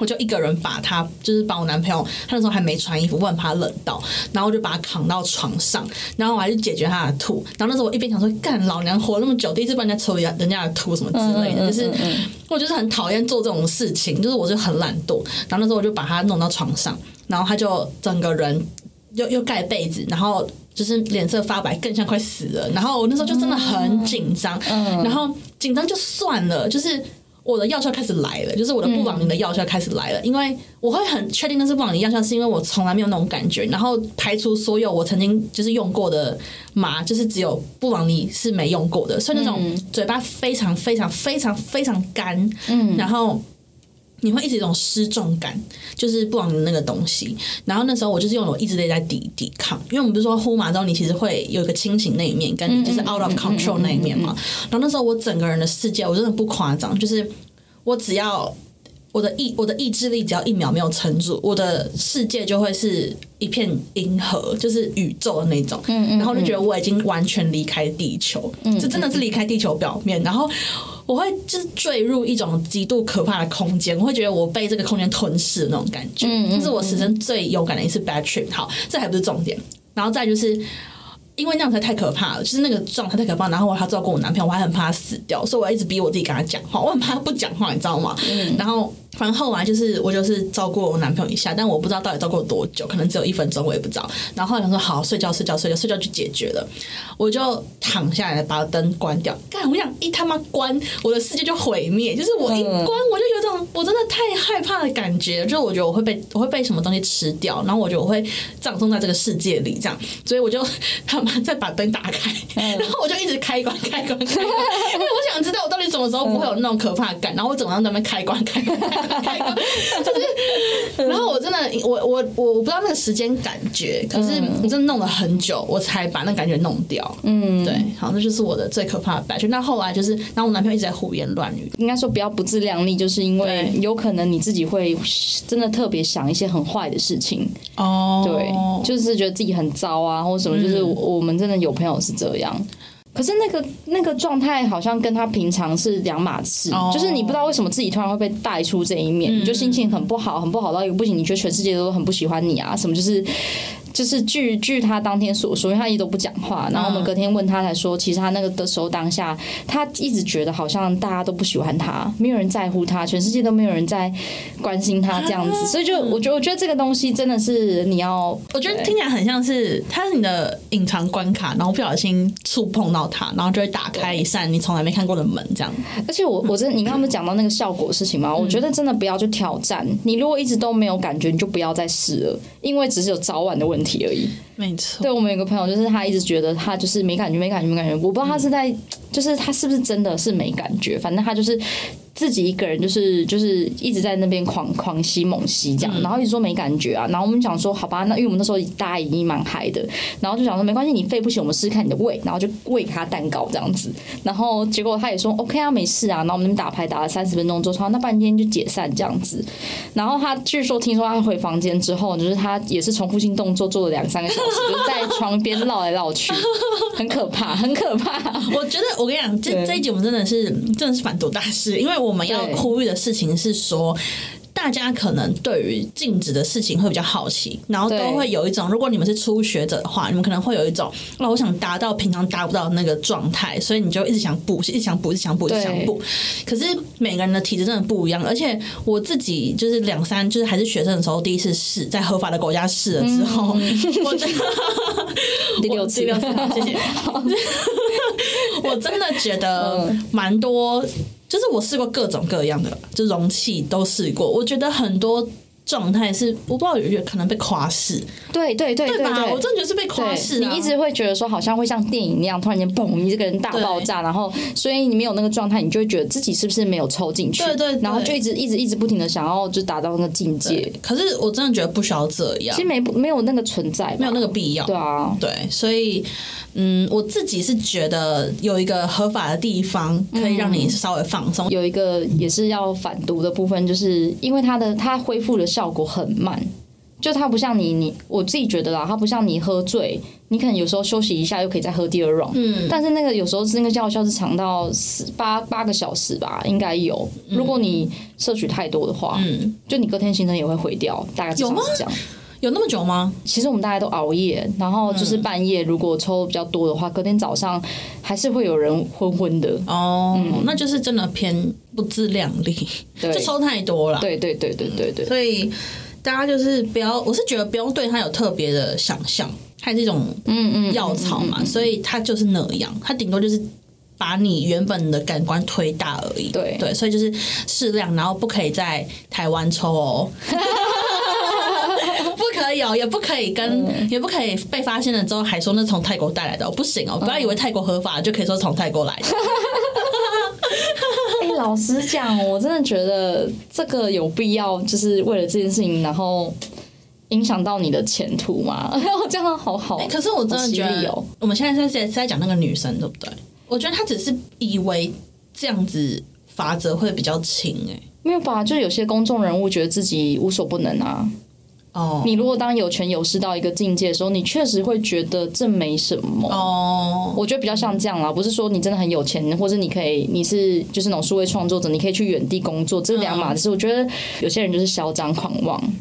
我就一个人把他，就是把我男朋友，他那时候还没穿衣服，我很怕冷到，然后我就把他扛到床上，然后我还去解决他的吐。然后那时候我一边想说，干老娘活那么久，第一次帮人家抽人家的吐什么之类的，就是我就是很讨厌做这种事情，就是我就很懒惰。然后那时候我就把他弄到床上，然后他就整个人又又盖被子，然后就是脸色发白，更像快死了。然后我那时候就真的很紧张，然后紧张就算了，就是。我的药效开始来了，就是我的布朗尼的药效开始来了，因为我会很确定那是布朗尼药效，是因为我从来没有那种感觉，然后排除所有我曾经就是用过的麻，就是只有布朗尼是没用过的，所以那种嘴巴非常非常非常非常干，嗯，然后。你会一直有一种失重感，就是布朗尼那个东西。然后那时候我就是用我一直在在抵抵抗，因为我们不是说呼麻之后你其实会有一个清醒那一面，跟你就是 out of control 那一面嘛。然后那时候我整个人的世界，我真的不夸张，就是我只要我的意我的意志力只要一秒没有撑住，我的世界就会是一片银河，就是宇宙的那种。嗯嗯然后就觉得我已经完全离开地球，这真的是离开地球表面，然后。我会就是坠入一种极度可怕的空间，我会觉得我被这个空间吞噬的那种感觉，嗯这是我此生最勇敢的一次 bad trip。好，这还不是重点，然后再就是因为那样才太可怕了，就是那个状态太可怕，然后我还要照顾我男朋友，我还很怕他死掉，所以我一直逼我自己跟他讲话，我很怕他不讲话，你知道吗？嗯然后。反正后啊就是我就是照顾我男朋友一下，但我不知道到底照顾了多久，可能只有一分钟，我也不知道。然后后来想说好睡觉睡觉睡觉睡觉就解决了，我就躺下来把灯关掉。干，我想一他妈关，我的世界就毁灭。就是我一关，我就有种我真的太害怕的感觉，就是我觉得我会被我会被什么东西吃掉，然后我觉得我会葬送在这个世界里这样，所以我就他妈再把灯打开，然后我就一直开关开关开关，因为我想知道我到底什么时候不会有那种可怕感，然后我整个在那边开关开关。开关就是，然后我真的，我我我我不知道那个时间感觉，可是我真的弄了很久，我才把那感觉弄掉。嗯，对，好，那就是我的最可怕的白圈。那后来就是，然后我男朋友一直在胡言乱语，应该说不要不自量力，就是因为有可能你自己会真的特别想一些很坏的事情。哦，对，就是觉得自己很糟啊，或者什么，就是我们真的有朋友是这样。可是那个那个状态好像跟他平常是两码事，就是你不知道为什么自己突然会被带出这一面，你就心情很不好，很不好到一个不行，你觉得全世界都很不喜欢你啊，什么就是。就是据据他当天所说，因为他一直都不讲话，然后我们隔天问他才说，其实他那个的时候当下，他一直觉得好像大家都不喜欢他，没有人在乎他，全世界都没有人在关心他这样子，所以就我觉得我觉得这个东西真的是你要，我觉得听起来很像是他是你的隐藏关卡，然后不小心触碰到他，然后就会打开一扇你从来没看过的门这样。而且我我真的你刚刚不是讲到那个效果事情吗？我觉得真的不要去挑战，你如果一直都没有感觉，你就不要再试了，因为只是有早晚的问题。题而已，没错。对我们有个朋友，就是他一直觉得他就是没感觉，没感觉，没感觉。我不知道他是在，就是他是不是真的是没感觉？反正他就是。自己一个人就是就是一直在那边狂狂吸猛吸这样，然后一直说没感觉啊，然后我们想说好吧，那因为我们那时候大家已经蛮嗨的，然后就想说没关系，你肺不行，我们试试看你的胃，然后就喂给他蛋糕这样子，然后结果他也说 OK 啊，没事啊，然后我们那边打牌打了三十分钟之后，那半天就解散这样子，然后他据说听说他回房间之后，就是他也是重复性动作做了两三个小时，就在床边绕来绕去，很可怕，很可怕。我觉得我跟你讲，这这一集我们真的是真的是反毒大师，因为我。我们要呼吁的事情是说，大家可能对于禁止的事情会比较好奇，然后都会有一种，如果你们是初学者的话，你们可能会有一种，那我想达到平常达不到那个状态，所以你就一直想补，一直想补，一直想补，一直想补。可是每个人的体质真的不一样，而且我自己就是两三，就是还是学生的时候，第一次试在合法的国家试了之后，我真的 第六次，第六次，谢谢。我真的觉得蛮多。就是我试过各种各样的，就容器都试过，我觉得很多。状态是我不知道有有可能被夸饰，对对对对吧？我真的觉得是被夸饰、啊。你一直会觉得说，好像会像电影那样，突然间嘣，你这个人大爆炸，然后所以你没有那个状态，你就会觉得自己是不是没有抽进去？对对，然后就一直一直一直不停的想要就达到那个境界。可是我真的觉得不需要这样，其实没没有那个存在，没有那个必要。对啊，对，所以嗯，我自己是觉得有一个合法的地方可以让你稍微放松。有一个也是要反毒的部分，就是因为他的他恢复了效果很慢。就它不像你，你我自己觉得啦，它不像你喝醉，你可能有时候休息一下又可以再喝第二 round。嗯，但是那个有时候是那个药效是长到八八个小时吧，应该有。如果你摄取太多的话，嗯，就你隔天行程也会毁掉，大概是这样。有那么久吗？其实我们大家都熬夜，然后就是半夜如果抽比较多的话，隔天早上还是会有人昏昏的。哦，那就是真的偏不自量力，就抽太多了。对对对对对对，所以。大家就是不要，我是觉得不用对它有特别的想象，它是一种嗯嗯药草嘛，所以它就是那样，它顶多就是把你原本的感官推大而已。对对，所以就是适量，然后不可以在台湾抽哦，不可以哦，也不可以跟，也不可以被发现了之后还说那从泰国带来的，不行哦，不要以为泰国合法就可以说从泰国来的。老实讲，我真的觉得这个有必要，就是为了这件事情，然后影响到你的前途吗？这样好好。可是我真的觉得，我们现在在在在讲那个女生，对不对？我觉得她只是以为这样子法则会比较轻，哎，没有吧？就有些公众人物觉得自己无所不能啊。哦，你如果当有权有势到一个境界的时候，你确实会觉得这没什么。哦，我觉得比较像这样啦，不是说你真的很有钱，或者你可以，你是就是那种数位创作者，你可以去远地工作，这两码子事。我觉得有些人就是嚣张狂妄。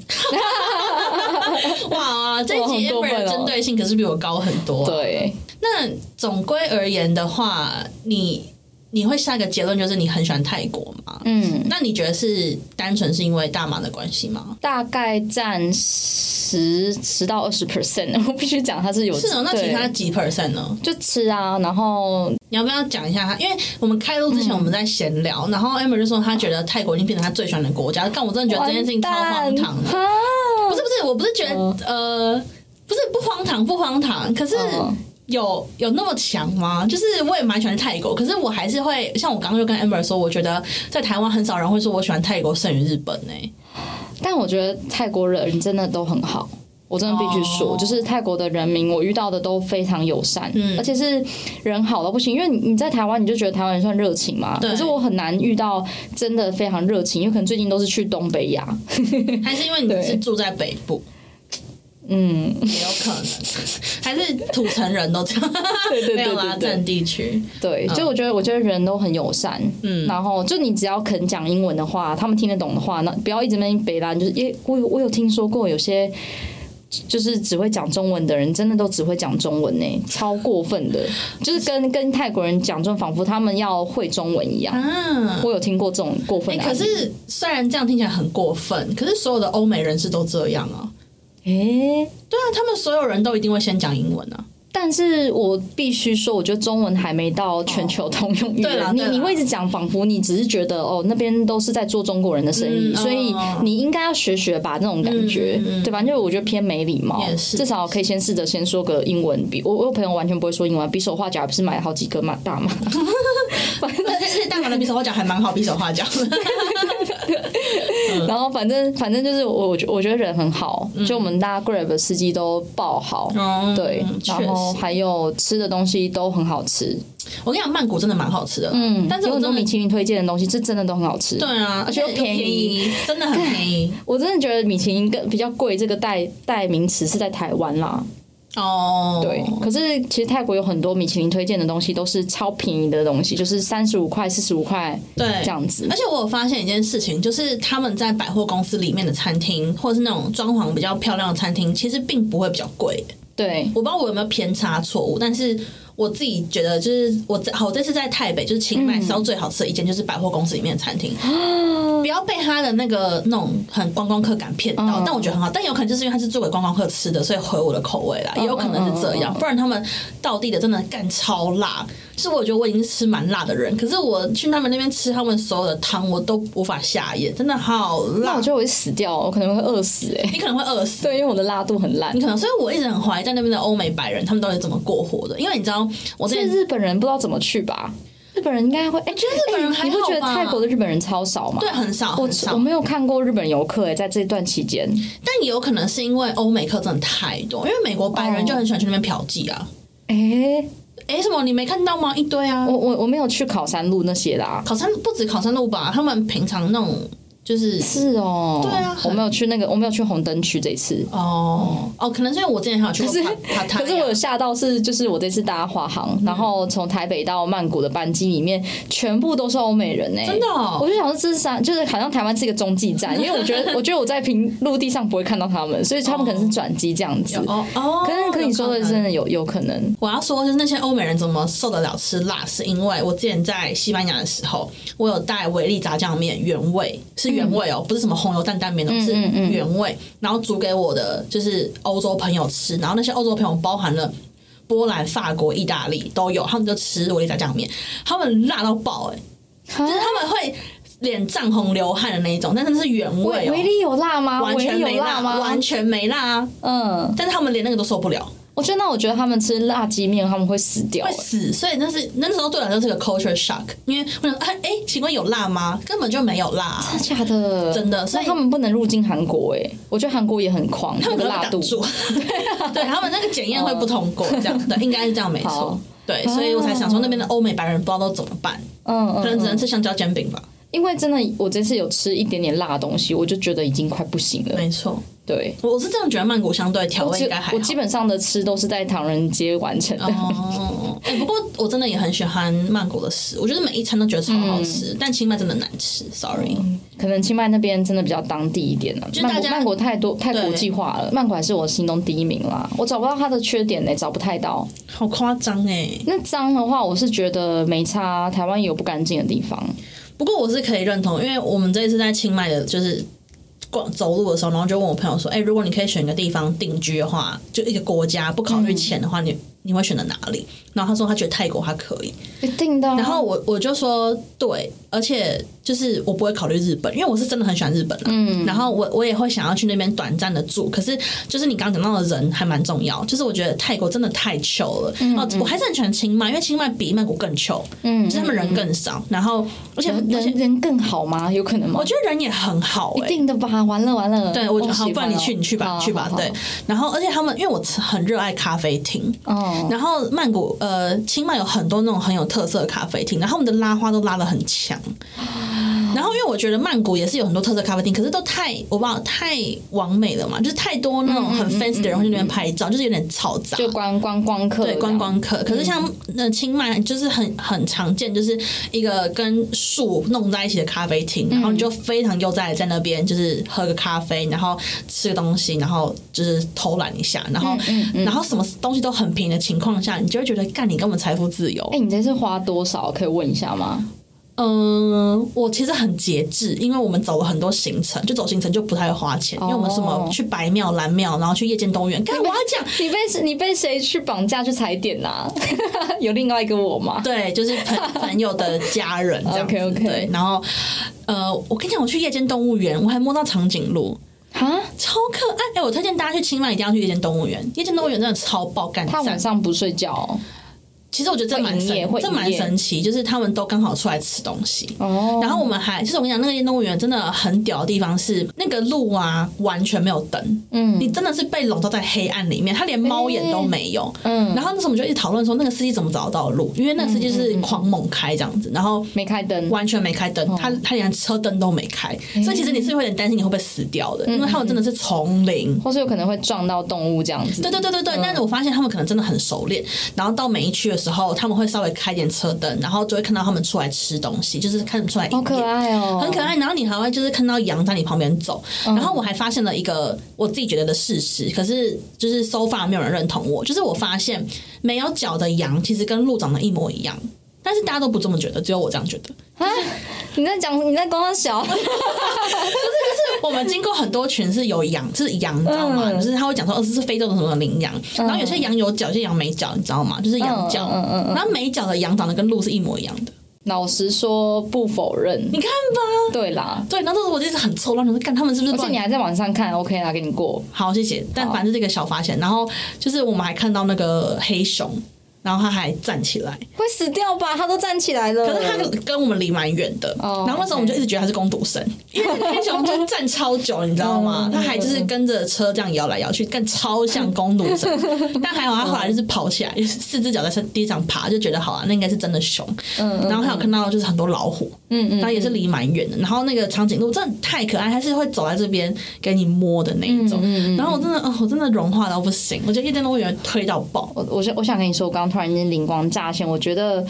哇，这几天的针对性可是比我高很多。对，那总归而言的话，你。你会下一个结论就是你很喜欢泰国吗？嗯，那你觉得是单纯是因为大麻的关系吗？大概占十十到二十 percent，我必须讲它是有。是哦，那其他几 percent 呢？就吃啊，然后你要不要讲一下？因为我们开录之前我们在闲聊，然后 Amber 就说他觉得泰国已经变成他最喜欢的国家，但我真的觉得这件事情超荒唐的。不是不是，我不是觉得呃，不是不荒唐不荒唐，可是。有有那么强吗？就是我也蛮喜欢泰国，可是我还是会像我刚刚就跟 Amber 说，我觉得在台湾很少人会说我喜欢泰国胜于日本呢。但我觉得泰国人真的都很好，我真的必须说，就是泰国的人民我遇到的都非常友善，而且是人好到不行。因为你在台湾你就觉得台湾人算热情嘛，可是我很难遇到真的非常热情，因为可能最近都是去东北亚，还是因为你是住在北部。嗯，也有可能，还是土城人都这样，没有拉，占地区。对，就我觉得，我觉得人都很友善。嗯，然后就你只要肯讲英文的话，他们听得懂的话，那不要一直在北兰，就是因为我我有听说过有些就是只会讲中文的人，真的都只会讲中文呢，超过分的，就是跟跟泰国人讲，就仿佛他们要会中文一样。嗯，我有听过这种过分。可是虽然这样听起来很过分，可是所有的欧美人士都这样啊。诶，对啊，他们所有人都一定会先讲英文啊。但是我必须说，我觉得中文还没到全球通用语言。你你会一直讲，仿佛你只是觉得哦，那边都是在做中国人的生意，所以你应该要学学吧，那种感觉，对吧？就我觉得偏没礼貌。至少可以先试着先说个英文。比我我有朋友完全不会说英文，比手画脚不是买了好几个嘛大嘛。反正大码的比手画脚还蛮好，比手画脚。然后反正反正就是我我觉我觉得人很好，就我们大家 Grab 司机都爆好，对，然后还有吃的东西都很好吃。我跟你讲，曼谷真的蛮好吃的，嗯，但是有很多米其林推荐的东西，这真的都很好吃。对啊，而且又便宜，真的很便宜。我真的觉得米其林更比较贵，这个代代名词是在台湾啦。哦，对，可是其实泰国有很多米其林推荐的东西都是超便宜的东西，就是三十五块、四十五块，对，这样子。而且我有发现一件事情，就是他们在百货公司里面的餐厅，或者是那种装潢比较漂亮的餐厅，其实并不会比较贵。对，我不知道我有没有偏差错误，但是。我自己觉得，就是我好，这次在台北，就是清迈吃到最好吃的一间，就是百货公司里面的餐厅。不要被他他的那个那种很观光客感骗到，嗯但我觉得很好。但有可能就是因为他是做给观光客吃的，所以合我的口味啦，也有可能是这样。不然他们到地的真的干超辣，就是我觉得我已经吃蛮辣的人，可是我去他们那边吃他们所有的汤，我都无法下咽，真的好辣那我。觉得我会死掉，我可能会饿死哎、你可能会饿死。对，因为我的辣度很烂你。可能，所以我一直很怀疑在那边的欧美白人，他们到底怎么过活的？因为你知道，我之前是日本人不知道怎么去吧？日本人应该会，哎、觉得日本人还不觉得泰国的日本人超少吗？对很少我很少我没有看过日本游客哎、在这段期间，但也有可能是因为欧美客真的太多，因为美国白人就很喜欢去那边嫖妓啊。哎、哎、什么？你没看到吗？一堆啊！我我我没有去考山路那些啦。考山不止考山路吧，他们平常那种就是是哦，对啊我没有去那个，我没有去红灯区这一次。哦哦，可能是因为我之前还有去过可是 可是我有吓到是，就是我这次搭华航，然后从台北到曼谷的班机里面，全部都是欧美人哎、真的哦。我就想说这是三，就是好像台湾是一个中继站，因为我觉得 我觉得我在平陆地上不会看到他们，所以他们可能是转机这样子。哦哦，可是可你说的真的有有可能，我要说，就是那些欧美人怎么受得了吃辣，是因为我之前在西班牙的时候，我有带维力炸酱面原味，是原味哦，不是什么红油担担面哦，是原味，然后煮给我的就是欧洲朋友吃，然后那些欧洲朋友包含了。波兰、法国、意大利都有，他们就吃维力炸酱面，他们辣到爆哎、就是他们会脸涨红流汗的那一种，但是那是原味哦，维维力有辣吗？完全没辣，有吗？完全没辣啊！嗯，但是他们连那个都受不了，我觉得那我觉得他们吃辣鸡面他们会死掉、欸。会死。所以那是那时候对我来说是个 culture shock，因为我想哎哎，请问有辣吗？根本就没有辣啊、真的假的？真的所以他们不能入境韩国哎、我觉得韩国也很狂，他们那个辣度。对 他们那个检验会不通过，这样对，应该是这样没错好。对，所以我才想说那边的欧美白人不知道都怎么办，嗯嗯可能只能嗯，吃香蕉煎饼吧。因为真的我这次有吃一点点辣的东西，我就觉得已经快不行了。没错，对，我是这样觉得曼谷相对调味应该还好我。基本上的吃都是在唐人街完成的。哦，哎、不过我真的也很喜欢曼谷的食，我觉得每一餐都觉得超好吃，但清迈真的难吃，sorry。可能清迈那边真的比较当地一点了、是大家曼谷曼谷太多太对国际化了，曼谷还是我心中第一名啦。我找不到它的缺点呢、找不太到。好夸张哎！那脏的话，我是觉得没差，台湾也有不干净的地方。不过我是可以认同，因为我们这一次在清迈的，就是逛走路的时候，然后就问我朋友说：“哎、如果你可以选一个地方定居的话，就一个国家，不考虑钱的话，你你会选择哪里？”然后他说他觉得泰国他可以，一定的啊、然后我我就说对，而且就是我不会考虑日本，因为我是真的很喜欢日本啊。嗯，然后我我也会想要去那边短暂的住，可是就是你刚刚讲到的人还蛮重要，就是我觉得泰国真的太 chill 了。哦，我还是很喜欢清迈，因为清迈比曼谷更 chill，嗯，就是他们人更少，然后而且人而且人人更好吗？有可能吗？我觉得人也很好、欸，一定的吧，完了完了。对，我好，不然你去，你去吧，去吧。对，然后而且他们，因为我很热爱咖啡厅，哦，然后曼谷呃清迈有很多那种很有特色的咖啡厅，然后他们的拉花都拉的很强。然后因为我觉得曼谷也是有很多特色咖啡厅，可是都太我不知道太完美了嘛，就是太多那种很 fancy 的人会去那边拍照，就是有点嘈杂。就观观光客对观光客，可是像那清迈就是很很常见，就是一个跟树弄在一起的咖啡厅，然后你就非常悠哉的在那边，就是喝个咖啡，然后吃个东西，然后就是偷懒一下，然后然后什么东西都很平的情况下，你就会觉得干你根本财富自由。哎、你这次花多少？可以问一下吗？嗯，我其实很节制，因为我们走了很多行程，就走行程就不太会花钱，因为我们什么去白庙、蓝庙，然后去夜间动物园。干我要讲，你被你被谁去绑架去踩点呐、有另外一个我吗？对，就是朋朋友的家人这样。OK，OK 对，然后呃，我跟你讲，我去夜间动物园，我还摸到长颈鹿，啊，超可爱。哎、我推荐大家去清迈一定要去夜间动物园，夜间动物园真的超爆干他晚。上不睡觉哦。其实我觉得这蛮神，这蛮神奇，就是他们都刚好出来吃东西。哦然后我们还，就是我跟你讲，那个运动物园真的很屌的地方是，那个路啊完全没有灯，嗯你真的是被笼罩在黑暗里面，他连猫眼都没有。嗯，然后那时候我们就一直讨论说，那个司机怎么找得到路？因为那个司机是狂猛开这样子，然后没开灯。完全没开灯，他他连车灯都没开，所以其实你是会有点担心你会不会死掉的，因为他们真的是丛林。或是有可能会撞到动物这样子。对对对对对，但是我发现他们可能真的很熟练，然后到每一区的时候，他们会稍微开点车灯，然后就会看到他们出来吃东西，就是看出来好可爱哦，很可爱。然后你还会就是看到羊在你旁边走，然后我还发现了一个我自己觉得的事实，可是就是 so far 没有人认同我，就是我发现没有脚的羊其实跟鹿长得一模一样。但是大家都不这么觉得，只有我这样觉得。啊！你在讲你在跟我小，我们经过很多群是有羊，是羊，你知道吗？嗯就是他会讲说，哦，这是非洲的什么羚羊，然后有些羊有角，有些羊没角，你知道吗？就是羊角，然后没角的羊长得跟鹿是一模一样的，老实说不否认，你看吧。对啦。对，然后这个我就一直很错乱，我说干他们是不是乱而且你还在网上看，OK 啦，给你过。好，谢谢。但反正这个小发现，然后就是我们还看到那个黑熊，然后他还站起来，会死掉吧？他都站起来了。可是他跟我们离蛮远的。哦然后那时候我们就一直觉得他是攻读生，因为那熊就站超久，你知道吗 他？还就是跟着车这样摇来摇去，干超像攻读生。但还好他后来就是跑起来，就是四只脚在地上爬，就觉得好啊，那应该是真的熊。嗯然后还有看到就是很多老虎，嗯嗯然后也是离蛮远的。然后那个长颈鹿真的太可爱，它是会走在这边给你摸的那一种。嗯然后我真的，哦，我真的融化到不行，我觉得一天都会有人推到爆。我我想我想跟你说，我刚刚突然间灵光乍现，我觉得。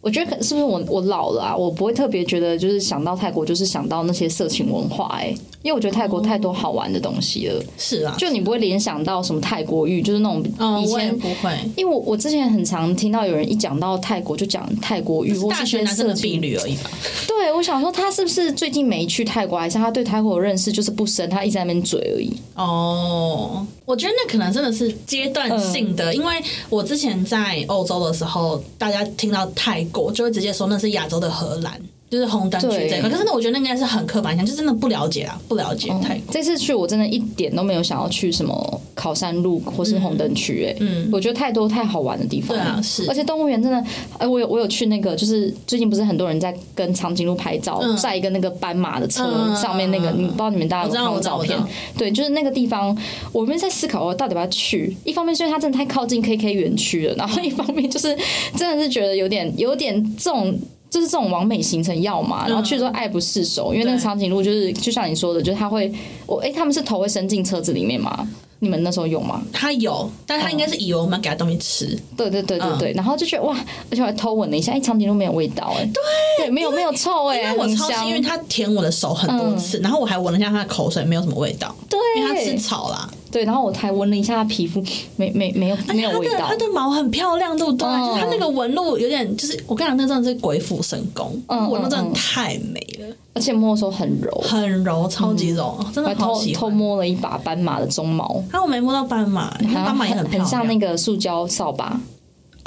我觉得可是不是我我老了啊？我不会特别觉得就是想到泰国就是想到那些色情文化哎、因为我觉得泰国太多好玩的东西了，是啊，就你不会联想到什么泰国浴，就是那种嗯，以前。不会。因为我我之前很常听到有人一讲到泰国就讲泰国浴，或大是些学男生的色情婢女而已吧。对，我想说他是不是最近没去泰国，还是他对泰国的认识就是不深，他一直在那边嘴而已。哦，我觉得那可能真的是阶段性的，因为我之前在欧洲的时候，大家听到泰国就会直接说那是亚洲的荷兰，就是红灯区这一块。可是那我觉得那应该是很刻板印象，就真的不了解啊，不了解。这次去我真的一点都没有想要去什么考山路或是红灯区，哎，嗯我觉得太多太好玩的地方了。对啊是而且动物园真的，哎，我有我有去那个，就是最近不是很多人在跟长颈鹿拍照，嗯在一个那个斑马的车嗯上面那个，你不知道你们大家有没有照片？对，就是那个地方，我们在思考我到底要不要去。一方面是因为它真的太靠近 KK 园区了，然后一方面就是真的是觉得有点有点这种。就是这种完美行程要嘛，然后去的时候爱不释手，因为那个长颈鹿就是就像你说的，就是它会，我哎、他们是头会伸进车子里面吗？你们那时候有吗？他有，但他应该是以为我们要给他东西吃。对对对对嗯对，然后就觉得哇，而且我还偷闻了一下，哎，长颈鹿没有味道哎，对对，没有没有臭哎，因为我超幸很香，运，他舔我的手很多次，然后我还闻了一下它的口水，没有什么味道，因为它吃草啦。对，然后我才闻了一下它皮肤，没没没有没有味道。它的它，的毛很漂亮，对不对？嗯。就是它那个纹路有点，就是我跟你讲，那真的是鬼斧神工，嗯纹路真的嗯。太美了，而且摸的时候很柔，很柔，超级柔，哦真的好喜欢。偷摸了一把斑马的鬃毛，啊，我没摸到斑马，斑马也很漂亮，像那个塑胶扫把，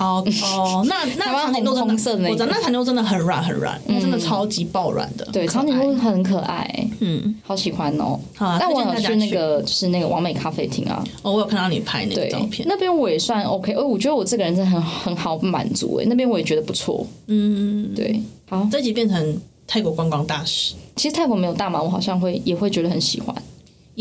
哦哦，那那长颈鹿真的我知道那长颈鹿真的很软很软，那真的超级爆软的。对，长颈鹿很可爱，嗯，好喜欢哦。好啊，但我有去那个就是那个完美咖啡厅啊，哦，我有看到你拍那个照片，那边我也算 OK，哦，我觉得我这个人真的很很好满足哎，那边我也觉得不错，嗯，对，好，这集变成泰国观光大使。其实泰国没有大麻，我好像会也会觉得很喜欢，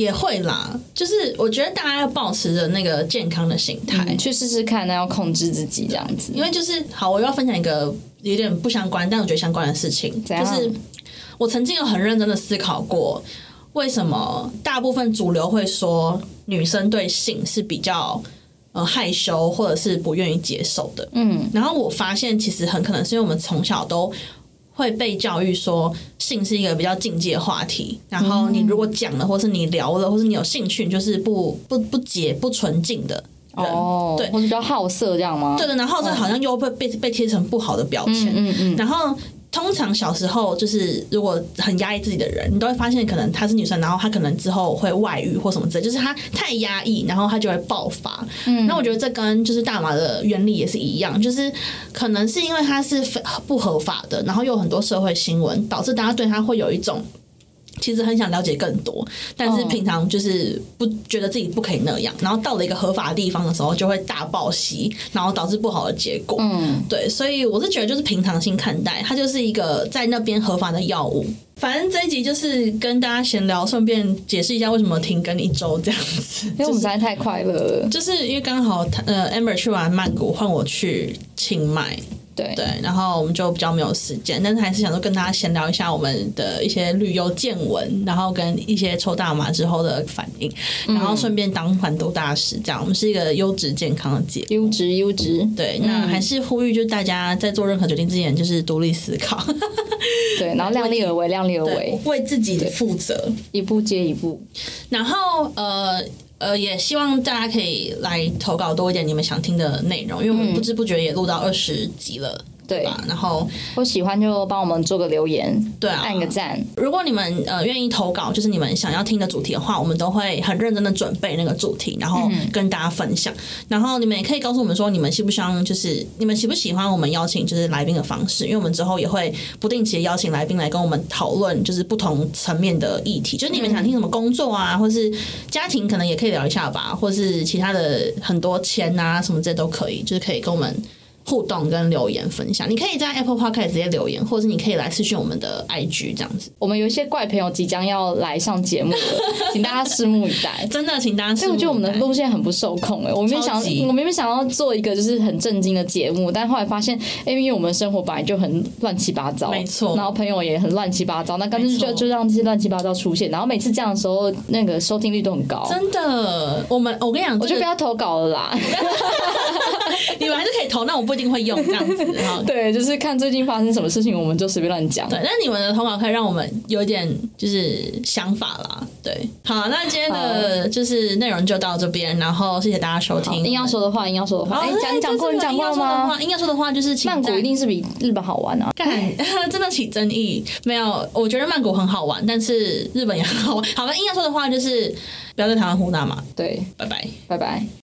也会啦，就是我觉得大家要保持着那个健康的心态，嗯去试试看，那要控制自己这样子。因为就是好，我要分享一个有点不相关，但我觉得相关的事情，就是我曾经有很认真的思考过，为什么大部分主流会说女生对性是比较呃害羞或者是不愿意接受的，嗯，然后我发现其实很可能是因为我们从小都。会被教育说性是一个比较禁忌的话题，然后你如果讲了，或是你聊了，或是你有兴趣，你就是不不不洁不纯净的人。哦，对或者比较好色这样吗？对的，然后这好像又被被被贴成不好的标签。嗯嗯，然后通常小时候就是如果很压抑自己的人，你都会发现可能她是女生，然后她可能之后会外遇或什么之类，就是她太压抑，然后她就会爆发。嗯，那我觉得这跟就是大麻的原理也是一样，就是可能是因为它是非不合法的，然后又有很多社会新闻，导致大家对她会有一种。其实很想了解更多，但是哦平常就是不觉得自己不可以那样，然后到了一个合法的地方的时候，就会大暴喜，然后导致不好的结果。嗯，对，所以我是觉得就是平常心看待，它就是一个在那边合法的药物。反正这一集就是跟大家闲聊，顺便解释一下为什么停更一周这样子。因为我们实在太快乐了。就是因为刚好他呃 Amber 去完曼谷，换我去清迈，对对，然后我们就比较没有时间，但是还是想说跟大家闲聊一下我们的一些旅游见闻，然后跟一些抽大麻之后的反应，然后顺便当反毒大使，这样我们是一个优质健康的节目。优质优质，对，那还是呼吁，就是大家在做任何决定之前，就是独立思考，对，然后量力而为，量力而对为，，为自己负责。一步接一步。然后呃呃，也希望大家可以来投稿多一点你们想听的内容，因为我们不知不觉也录到二十集了。对吧？然后我喜欢就帮我们做个留言，对啊，按个赞。如果你们呃愿意投稿，就是你们想要听的主题的话，我们都会很认真的准备那个主题，然后跟大家分享。然后你们也可以告诉我们说，你们希不希望就是你们喜不喜欢我们邀请就是来宾的方式，因为我们之后也会不定期的邀请来宾来跟我们讨论就是不同层面的议题，就是你们想听什么工作啊，或是家庭可能也可以聊一下吧，或是其他的很多钱啊什么这都可以，就是可以跟我们。互动跟留言分享，你可以在 Apple Podcast 直接留言，或者是你可以来私讯我们的 IG 这样子。我们有一些怪朋友即将要来上节目了，请大家拭目以待。真的，请大家。所以我觉得我们的路线很不受控哎，我明明想，我明明想要做一个就是很震惊的节目，但后来发现，因为我们生活本来就很乱七八糟，没错。然后朋友也很乱七八糟，那干脆就就让这些乱七八糟出现，然后每次这样的时候，那个收听率都很高。真的，我们我跟你讲，我就不要投稿了啦。你们还是可以投，那我不一定会用这样子。对，就是看最近发生什么事情，我们就随便乱讲。对，那你们的投稿可以让我们有点就是想法啦。对，好，那今天的就是内容就到这边，然后谢谢大家收听。硬要说的话，硬要说的话，哎，讲讲过，你讲过吗？硬要说的话就是曼谷一定是比日本好玩啊！看，真的起争议没有？我觉得曼谷很好玩，但是日本也很好玩。好吧，硬要说的话就是不要在台湾胡闹嘛。对，拜拜，拜拜。